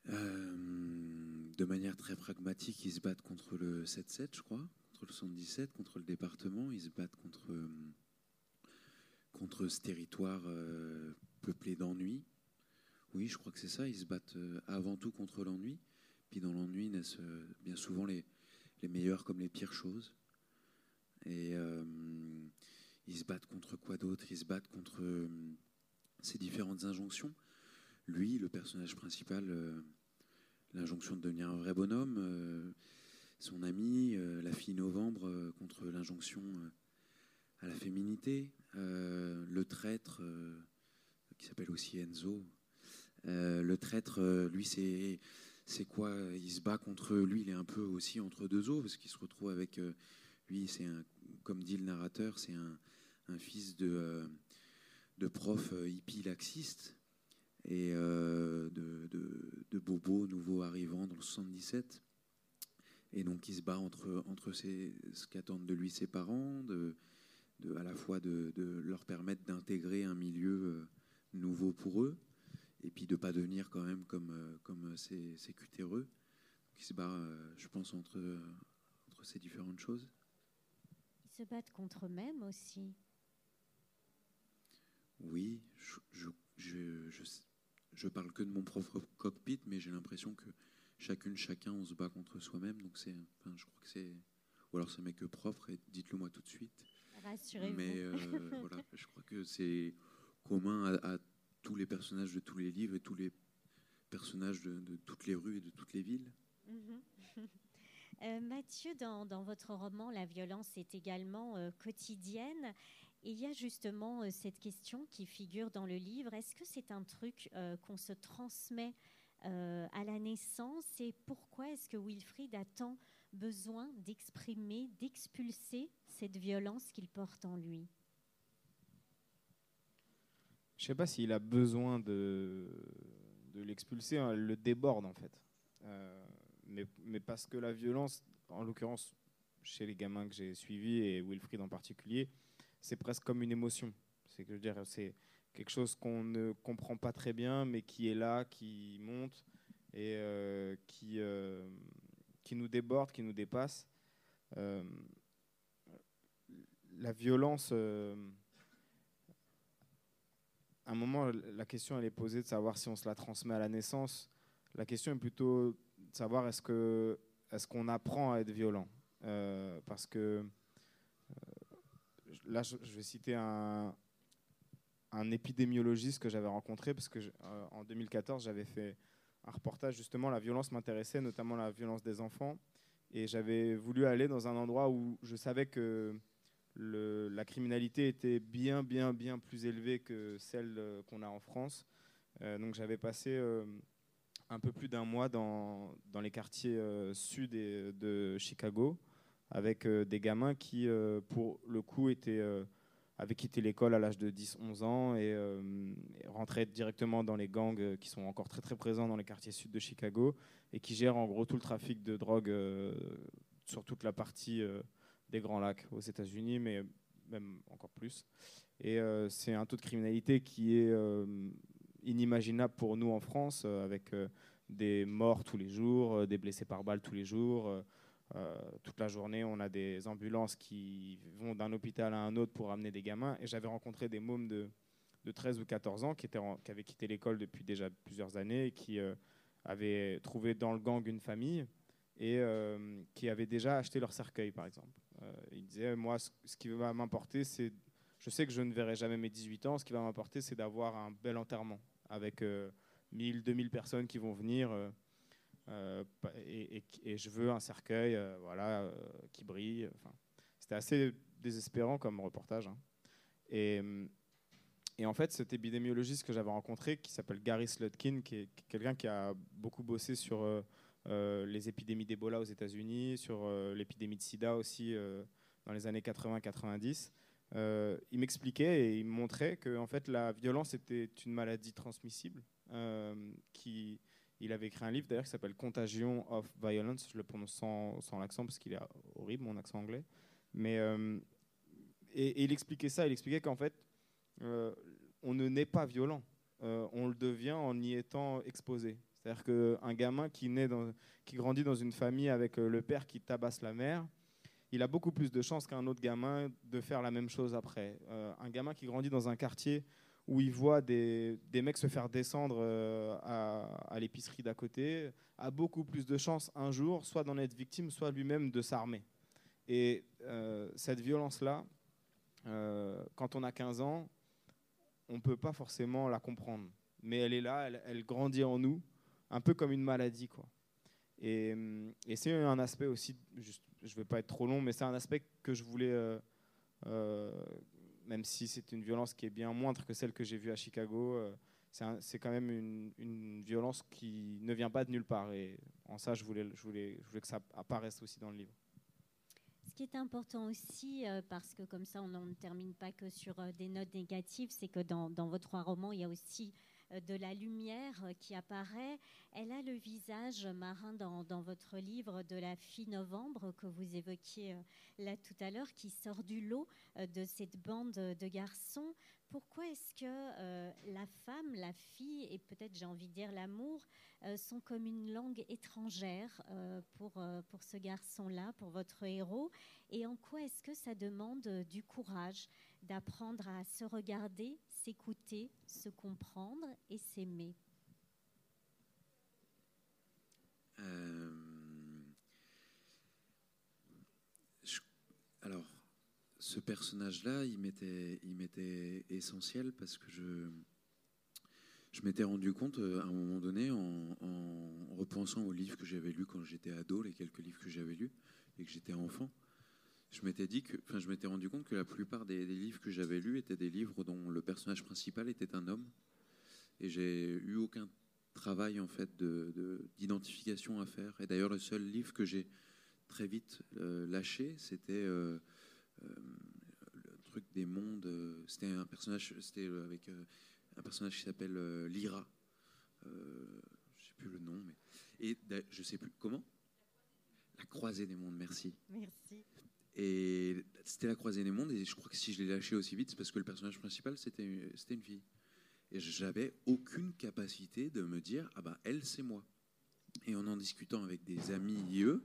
Euh, de manière très pragmatique, ils se battent contre le 7-7, je crois, contre le 77, contre le département. Ils se battent contre, euh, contre ce territoire euh, peuplé d'ennui. Oui, je crois que c'est ça. Ils se battent avant tout contre l'ennui. Puis dans l'ennui naissent bien souvent les, les meilleures comme les pires choses. Et ils se battent contre quoi d'autre? Ils se battent contre ces différentes injonctions. Lui, le personnage principal, euh, l'injonction de devenir un vrai bonhomme, euh, son ami, euh, la fille Novembre, contre l'injonction à la féminité, le traître, qui s'appelle aussi Enzo. Le traître, lui, c'est quoi Il se bat contre lui, il est un peu aussi entre deux eaux, parce qu'il se retrouve avec lui, c'est un, comme dit le narrateur, c'est un, fils de, de prof hippie laxiste et euh, de, de, de Bobo, nouveau arrivant dans le 77. Et donc il se bat entre, entre ses- ce qu'attendent de lui ses parents, de, de, à la fois de, de leur permettre d'intégrer un milieu euh, nouveau pour eux, et puis de ne pas devenir quand même comme, euh, comme ces, ces cutéreux. Donc il se bat, je pense, entre, entre ces différentes choses. Ils se battent contre eux-mêmes aussi. Oui, je parle que de mon propre cockpit, mais j'ai l'impression que chacune, chacun, on se bat contre soi-même. Donc c'est, enfin, je crois que c'est, ou alors ça m'est que propre. Et dites-le moi tout de suite. Rassurez-vous. Mais euh, voilà, je crois que c'est commun à, à tous les personnages de tous les livres et tous les personnages de, de toutes les rues et de toutes les villes. Mhm. Euh, Mathieu, dans, dans votre roman, la violence est également euh, quotidienne. Il y a justement euh, cette question qui figure dans le livre. Est-ce que c'est un truc euh, qu'on se transmet euh, à la naissance Et pourquoi est-ce que Wilfried a tant besoin d'exprimer, d'expulser cette violence qu'il porte en lui? Je sais pas s'il a besoin de, l'expulser, hein, elle le déborde en fait. Mais, mais parce que la violence, en l'occurrence chez les gamins que j'ai suivis et Wilfried en particulier, c'est presque comme une émotion. C'est que je veux dire, c'est quelque chose qu'on ne comprend pas très bien, mais qui est là, qui monte et euh, qui, euh, qui nous déborde, qui nous dépasse. Euh, la violence. à un moment, la question elle est posée de savoir si on se la transmet à la naissance. La question est plutôt de savoir est-ce que est-ce qu'on apprend à être violent? Parce que là, je, vais citer un, épidémiologiste que j'avais rencontré parce que euh, en 2014 j'avais fait un reportage justement la violence m'intéressait, notamment la violence des enfants, et j'avais voulu aller dans un endroit où je savais que la criminalité était bien, bien, bien plus élevée que celle euh, qu'on a en France. Euh, donc j'avais passé un peu plus d'un mois dans, dans les quartiers sud de Chicago avec euh, des gamins qui, euh, pour le coup, euh, avaient quitté l'école à l'âge de 10-11 ans et, rentraient directement dans les gangs qui sont encore très très présents dans les quartiers sud de Chicago et qui gèrent en gros tout le trafic de drogue sur toute la partie des Grands Lacs aux États-Unis, mais même encore plus. Et c'est un taux de criminalité qui est inimaginable pour nous en France, avec des morts tous les jours, des blessés par balle tous les jours. Euh, euh, toute la journée, on a des ambulances qui vont d'un hôpital à un autre pour amener des gamins. Et j'avais rencontré des mômes de, de 13 ou 14 ans qui, avaient quitté l'école depuis déjà plusieurs années et qui euh, avaient trouvé dans le gang une famille et qui avaient déjà acheté leur cercueil, par exemple. il disait, moi, ce, ce qui va m'importer, c'est, je sais que je ne verrai jamais mes 18 ans, ce qui va m'importer, c'est d'avoir un bel enterrement avec 1000, 2000 personnes qui vont venir. Euh, et, je veux un cercueil euh, voilà, euh, qui brille. Enfin, C'était assez désespérant comme reportage. Hein. Et, et, en fait, cet épidémiologiste que j'avais rencontré, qui s'appelle Gary Slutkin, qui est quelqu'un qui a beaucoup bossé sur les épidémies d'Ebola aux États-Unis, sur l'épidémie de sida aussi dans les années 80-90, il m'expliquait et il me montrait que en fait, la violence était une maladie transmissible qui, il avait écrit un livre d'ailleurs qui s'appelle Contagion of Violence. Je le prononce sans, l'accent parce qu'il est horrible, mon accent anglais. Mais, euh, et, il expliquait ça. Il expliquait qu'en fait, euh, on ne naît pas violent. Euh, on le devient en y étant exposé. C'est-à-dire qu'un gamin qui, naît qui grandit dans une famille avec le père qui tabasse la mère, il a beaucoup plus de chances qu'un autre gamin de faire la même chose après. un gamin qui grandit dans un quartier où il voit des, mecs se faire descendre euh, à, l'épicerie d'à côté, a beaucoup plus de chances un jour, soit d'en être victime, soit lui-même de s'armer. Et euh, cette violence-là, euh, quand on a 15 ans, on ne peut pas forcément la comprendre. Mais elle est là, elle, grandit en nous, un peu comme une maladie. Quoi. Et, et c'est un aspect aussi, je ne vais pas être trop long, mais c'est un aspect que je voulais même si c'est une violence qui est bien moindre que celle que j'ai vue à Chicago. Euh, c'est quand même une, violence qui ne vient pas de nulle part. Et en ça, je voulais, que ça apparaisse aussi dans le livre. Ce qui est important aussi, euh, parce que comme ça on ne termine pas que sur euh, des notes négatives, c'est que dans, vos trois romans, il y a aussi de la lumière qui apparaît. Elle a le visage marin dans, votre livre de la fille novembre que vous évoquiez euh, là tout à l'heure, qui sort du lot euh, de cette bande de garçons. Pourquoi est-ce que la femme, la fille et peut-être j'ai envie de dire l'amour sont comme une langue étrangère pour, pour ce garçon-là, pour votre héros? Et en quoi est-ce que ça demande du courage? D'apprendre à se regarder, s'écouter, se comprendre et s'aimer. Euh, Alors, ce personnage-là, il m'était, il m'était essentiel parce que je, m'étais rendu compte euh, à un moment donné, en, en repensant aux livres que j'avais lus quand j'étais ado, les quelques livres que j'avais lus et que j'étais enfant, je m'étais dit que, enfin, je m'étais rendu compte que la plupart des, livres que j'avais lus étaient des livres dont le personnage principal était un homme, et j'ai eu aucun travail en fait de, d'identification à faire. Et d'ailleurs, le seul livre que j'ai très vite euh, lâché, c'était euh, euh, le truc des mondes. c'était un personnage, c'était avec un personnage qui s'appelle Lyra. je sais plus le nom, mais et je sais plus comment? La croisée des mondes, merci. Merci. Et c'était la croisée des mondes, et je crois que si je l'ai lâché aussi vite, c'est parce que le personnage principal, c'était une fille. Et j'avais aucune capacité de me dire, ah bah elle, c'est moi. Et en en discutant avec des amis eux,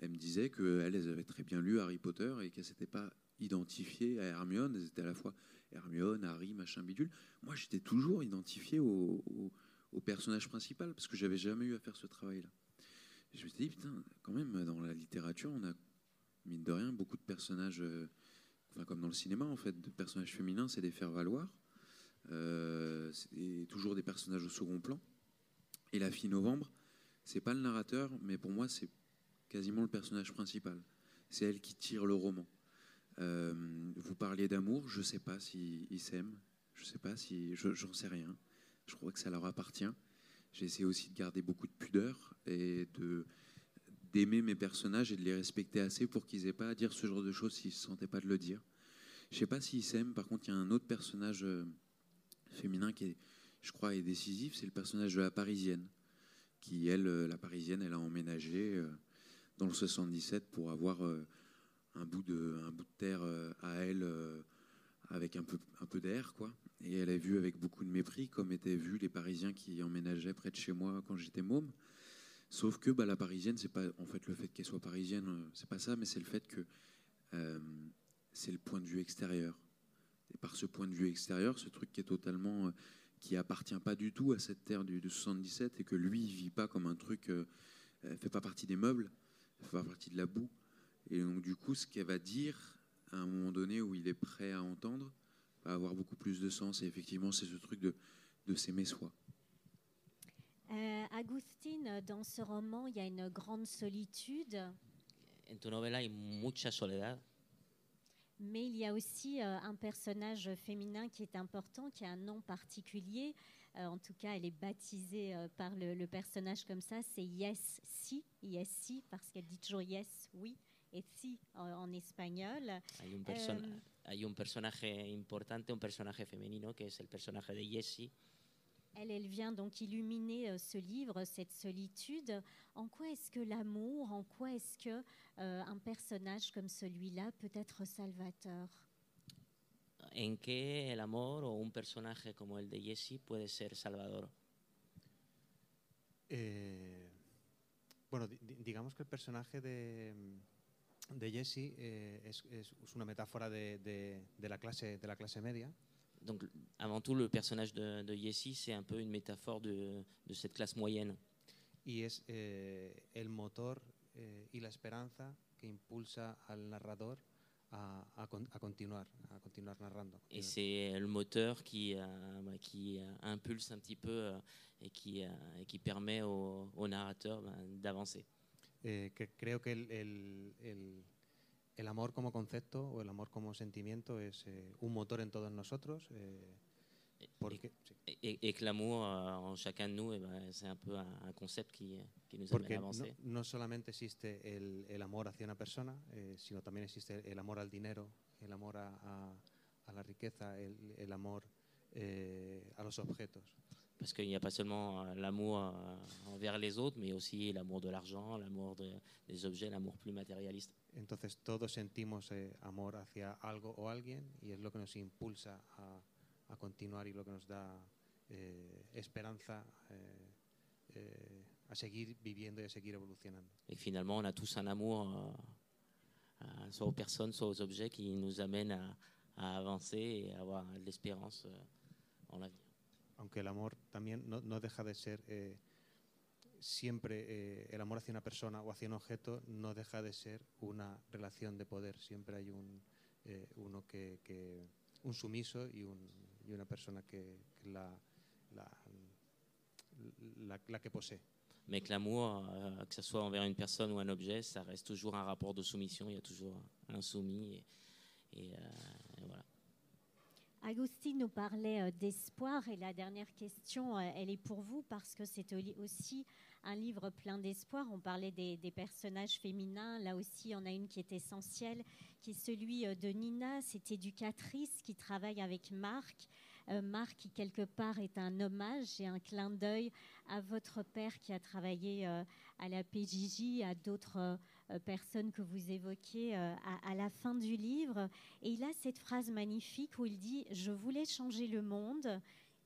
elle me disait qu'elles, elles avaient très bien lu Harry Potter et qu'elles s'étaient pas identifiées à Hermione. Elles étaient à la fois Hermione, Harry, machin bidule. Moi, j'étais toujours identifié au, au, personnage principal parce que j'avais jamais eu à faire ce travail-là. Je me suis dit, putain, quand même, dans la littérature, on a mine de rien, beaucoup de personnages, euh, enfin, comme dans le cinéma en fait, de personnages féminins, c'est des faire-valoir. Euh, c'est toujours des personnages au second plan. Et la fille novembre, c'est pas le narrateur, mais pour moi, c'est quasiment le personnage principal. C'est elle qui tire le roman. Euh, vous parliez d'amour, je sais pas s'ils s'aiment, je sais pas si, j'en sais rien. Je crois que ça leur appartient. J'ai essayé aussi de garder beaucoup de pudeur et de d'aimer mes personnages et de les respecter assez pour qu'ils aient pas à dire ce genre de choses s'ils ne se sentaient pas de le dire. Je sais pas s'ils s'aiment. Par contre, il y a un autre personnage euh, féminin qui est, je crois, est décisif. C'est le personnage de la Parisienne, qui elle, euh, la Parisienne, elle a emménagé euh, dans le 77 pour avoir un bout de, terre à elle avec un peu, un peu d'air, quoi. Et elle a vu avec beaucoup de mépris, comme étaient vus les Parisiens qui emménageaient près de chez moi quand j'étais môme. Sauf que bah, la parisienne, c'est pas en fait le fait qu'elle soit parisienne, euh, c'est pas ça, mais c'est le fait que euh, c'est le point de vue extérieur. Et par ce point de vue extérieur, ce truc qui est totalement, euh, qui appartient pas du tout à cette terre du, 77 et que lui il vit pas comme un truc elle fait pas partie des meubles, fait pas partie de la boue. Et donc du coup, ce qu'elle va dire à un moment donné où il est prêt à entendre va avoir beaucoup plus de sens. Et effectivement, c'est ce truc de, de s'aimer soi. Euh, Agustin, dans ce roman, il y a une grande solitude, En tu novela hay mucha soledad, mais il y a aussi euh, un personnage féminin qui est important, qui a un nom particulier. Euh, en tout cas, elle est baptisée euh, par le, le personnage comme ça. C'est Yes Si, Yes Si, parce qu'elle dit toujours Yes, oui, et Si en, en espagnol. hay un, Em. hay un personaje importante, un personaje femenino, que es el personaje de Jessie. Elle, elle vient donc illuminer euh, ce livre, cette solitude. En quoi est-ce que l'amour, en quoi est-ce que euh, un personnage comme celui-là peut être salvateur? ¿En qué el amor o un personaje como el de Jessie puede ser salvador? Eh, bueno, di- di- digamos que el personaje de, de Jesse eh, es, es- es una metáfora de, de- de la clase, de la clase media. Donc, avant tout, le personnage de, de Jessie, c'est un peu une métaphore de, de cette classe moyenne. y es eh, el motor eh, y la esperanza que impulsa al narrador a, a con- a continuar, a continuar narrando. Et c'est le moteur qui, euh, bah, qui euh, impulse un petit peu euh, et, qui, euh, et qui permet au, au narrateur bah, d'avancer. Eh, que creo que el, el- el- el amor como concepto o el amor como sentimiento es eh, un motor en todos nosotros. eh, porque, et- et- et que l'amour euh, en chacun de nous, eh ben, c'est un peu un, un concept qui, qui nous porque amène à no, avancer. no solamente existe el, el amor hacia una persona, eh, sino también existe el amor al dinero, el amor a, a- a la riqueza, el, el amor eh, a los objetos. Parce qu'il n'y a pas seulement euh, l'amour euh, envers les autres, mais aussi l'amour de l'argent, l'amour de- des objets, l'amour plus matérialiste. Entonces todos sentimos eh, amor hacia algo o alguien y es lo que nos impulsa a, a continuar y lo que nos da eh, esperanza eh, eh, a seguir viviendo y a seguir evolucionando. Et finalement, on a tous un amour, euh, euh, soit aux personnes, soit aux objets, qui nous amène à, à avancer et à avoir de l'espérance euh, en l'avenir. Aunque el amor también no, no deja de ser eh, siempre eh, el amor hacia una persona o hacia un objeto no deja de ser una relación de poder. Siempre hay un eh, uno que, que- un sumiso y, un- y una persona que, que la, la, la- la que posee. Mais que l'amour, euh, que ce soit envers une personne ou un objet, ça reste toujours un rapport de soumission. Il y a toujours un soumis. Et, et, euh, et voilà. Agustin nous parlait euh, d'espoir et la dernière question, euh, elle est pour vous parce que c'est au- aussi un livre plein d'espoir. On parlait des, personnages féminins, là aussi il y en a une qui est essentielle, qui est celui euh, de Nina, cette éducatrice qui travaille avec Marc. Marc qui quelque part est un hommage et un clin d'œil à votre père qui a travaillé à la PJJ, à d'autres euh, personnes que vous évoquez euh, à- la fin du livre. Et il a cette phrase magnifique où il dit Je voulais changer le monde.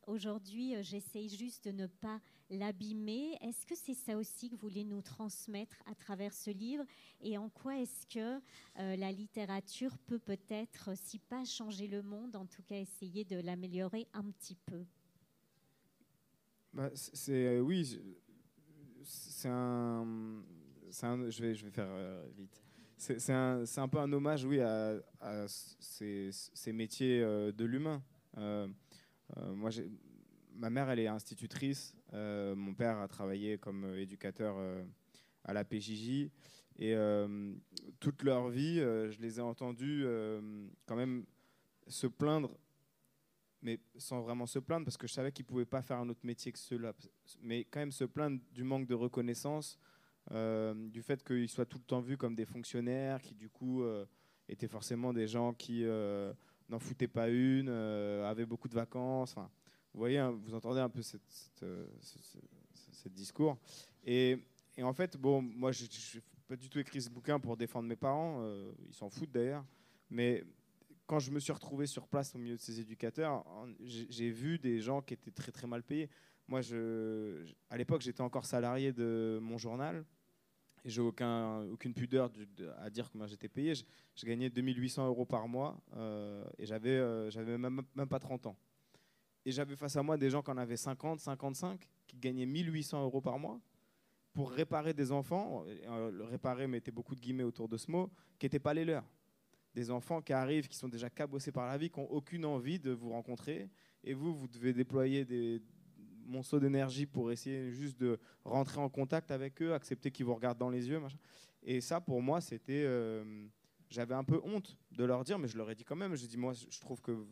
Aujourd'hui, euh, j'essaye juste de ne pas l'abîmer. Est-ce que c'est ça aussi que vous voulez nous transmettre à travers ce livre? Et en quoi est-ce que la littérature peut peut-être, si pas changer le monde, en tout cas essayer de l'améliorer un petit peu? Bah, c'est oui, c'est un, je vais je vais faire euh, vite. C'est un, un peu un hommage, oui, à, ces, métiers euh, de l'humain. Euh, moi, ma mère, elle est institutrice. mon père a travaillé comme éducateur à la PJJ. Et toute leur vie, je les ai entendus quand même se plaindre mais sans vraiment se plaindre, parce que je savais qu'ils ne pouvaient pas faire un autre métier que ceux-là. Mais quand même se plaindre du manque de reconnaissance, du fait qu'ils soient tout le temps vus comme des fonctionnaires, qui du coup euh, étaient forcément des gens qui euh, n'en foutaient pas une, euh, avaient beaucoup de vacances. Vous voyez, hein, vous entendez un peu cette, cette, euh, ce, ce- ce- ce discours. Et, en fait, bon, moi, je n'ai pas du tout écrit ce bouquin pour défendre mes parents, euh, ils s'en foutent d'ailleurs, mais quand je me suis retrouvé sur place au milieu de ces éducateurs, j'ai vu des gens qui étaient très très mal payés. Moi, à l'époque, j'étais encore salarié de mon journal j'ai aucun, aucune pudeur à dire combien j'étais payé. Je, je gagnais 2800 euros par mois euh, et j'avais euh, j'avais même, pas 30 ans. Et j'avais face à moi des gens qui en avaient 50, 55, qui gagnaient 1800 euros par mois. pour réparer des enfants, euh, réparer mettait beaucoup de guillemets autour de ce mot, qui n'étaient pas les leurs. Des enfants qui arrivent, qui sont déjà cabossés par la vie, qui n'ont aucune envie de vous rencontrer. Et vous, vous devez déployer des monceaux d'énergie pour essayer juste de rentrer en contact avec eux, accepter qu'ils vous regardent dans les yeux. Machin. Et ça, pour moi, c'était. euh, J'avais un peu honte de leur dire, mais je leur ai dit quand même. J'ai dit, moi, je trouve que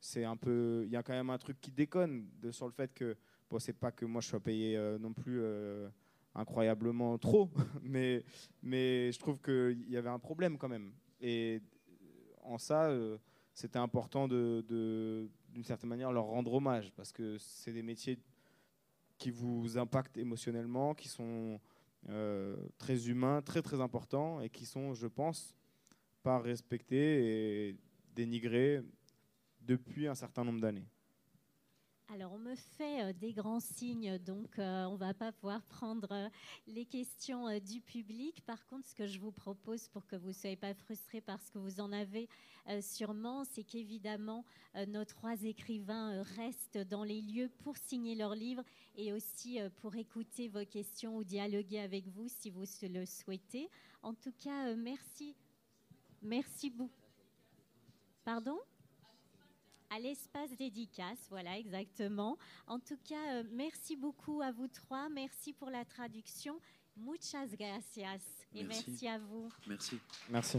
c'est un peu. Il y a quand même un truc qui déconne sur le fait que. Bon, c'est pas que moi je sois payé euh, non plus euh, incroyablement trop, mais, mais je trouve qu'il y avait un problème quand même. Et en ça, c'était important de- d'une certaine manière, leur rendre hommage, parce que c'est des métiers qui vous impactent émotionnellement, qui sont euh, très humains, très très importants, et qui sont, je pense, pas respectés et dénigrés depuis un certain nombre d'années. Alors, on me fait euh, des grands signes, donc euh, on va pas pouvoir prendre euh, les questions du public. Par contre, ce que je vous propose pour que vous ne soyez pas frustrés parce que vous en avez sûrement, c'est qu'évidemment, nos trois écrivains restent dans les lieux pour signer leurs livres et aussi pour écouter vos questions ou dialoguer avec vous si vous le souhaitez. En tout cas, merci. Merci beaucoup. Pardon? À l'espace dédicace, voilà exactement. En tout cas, euh, merci beaucoup à vous trois, merci pour la traduction. Muchas gracias et Merci. merci à vous. Merci. Merci.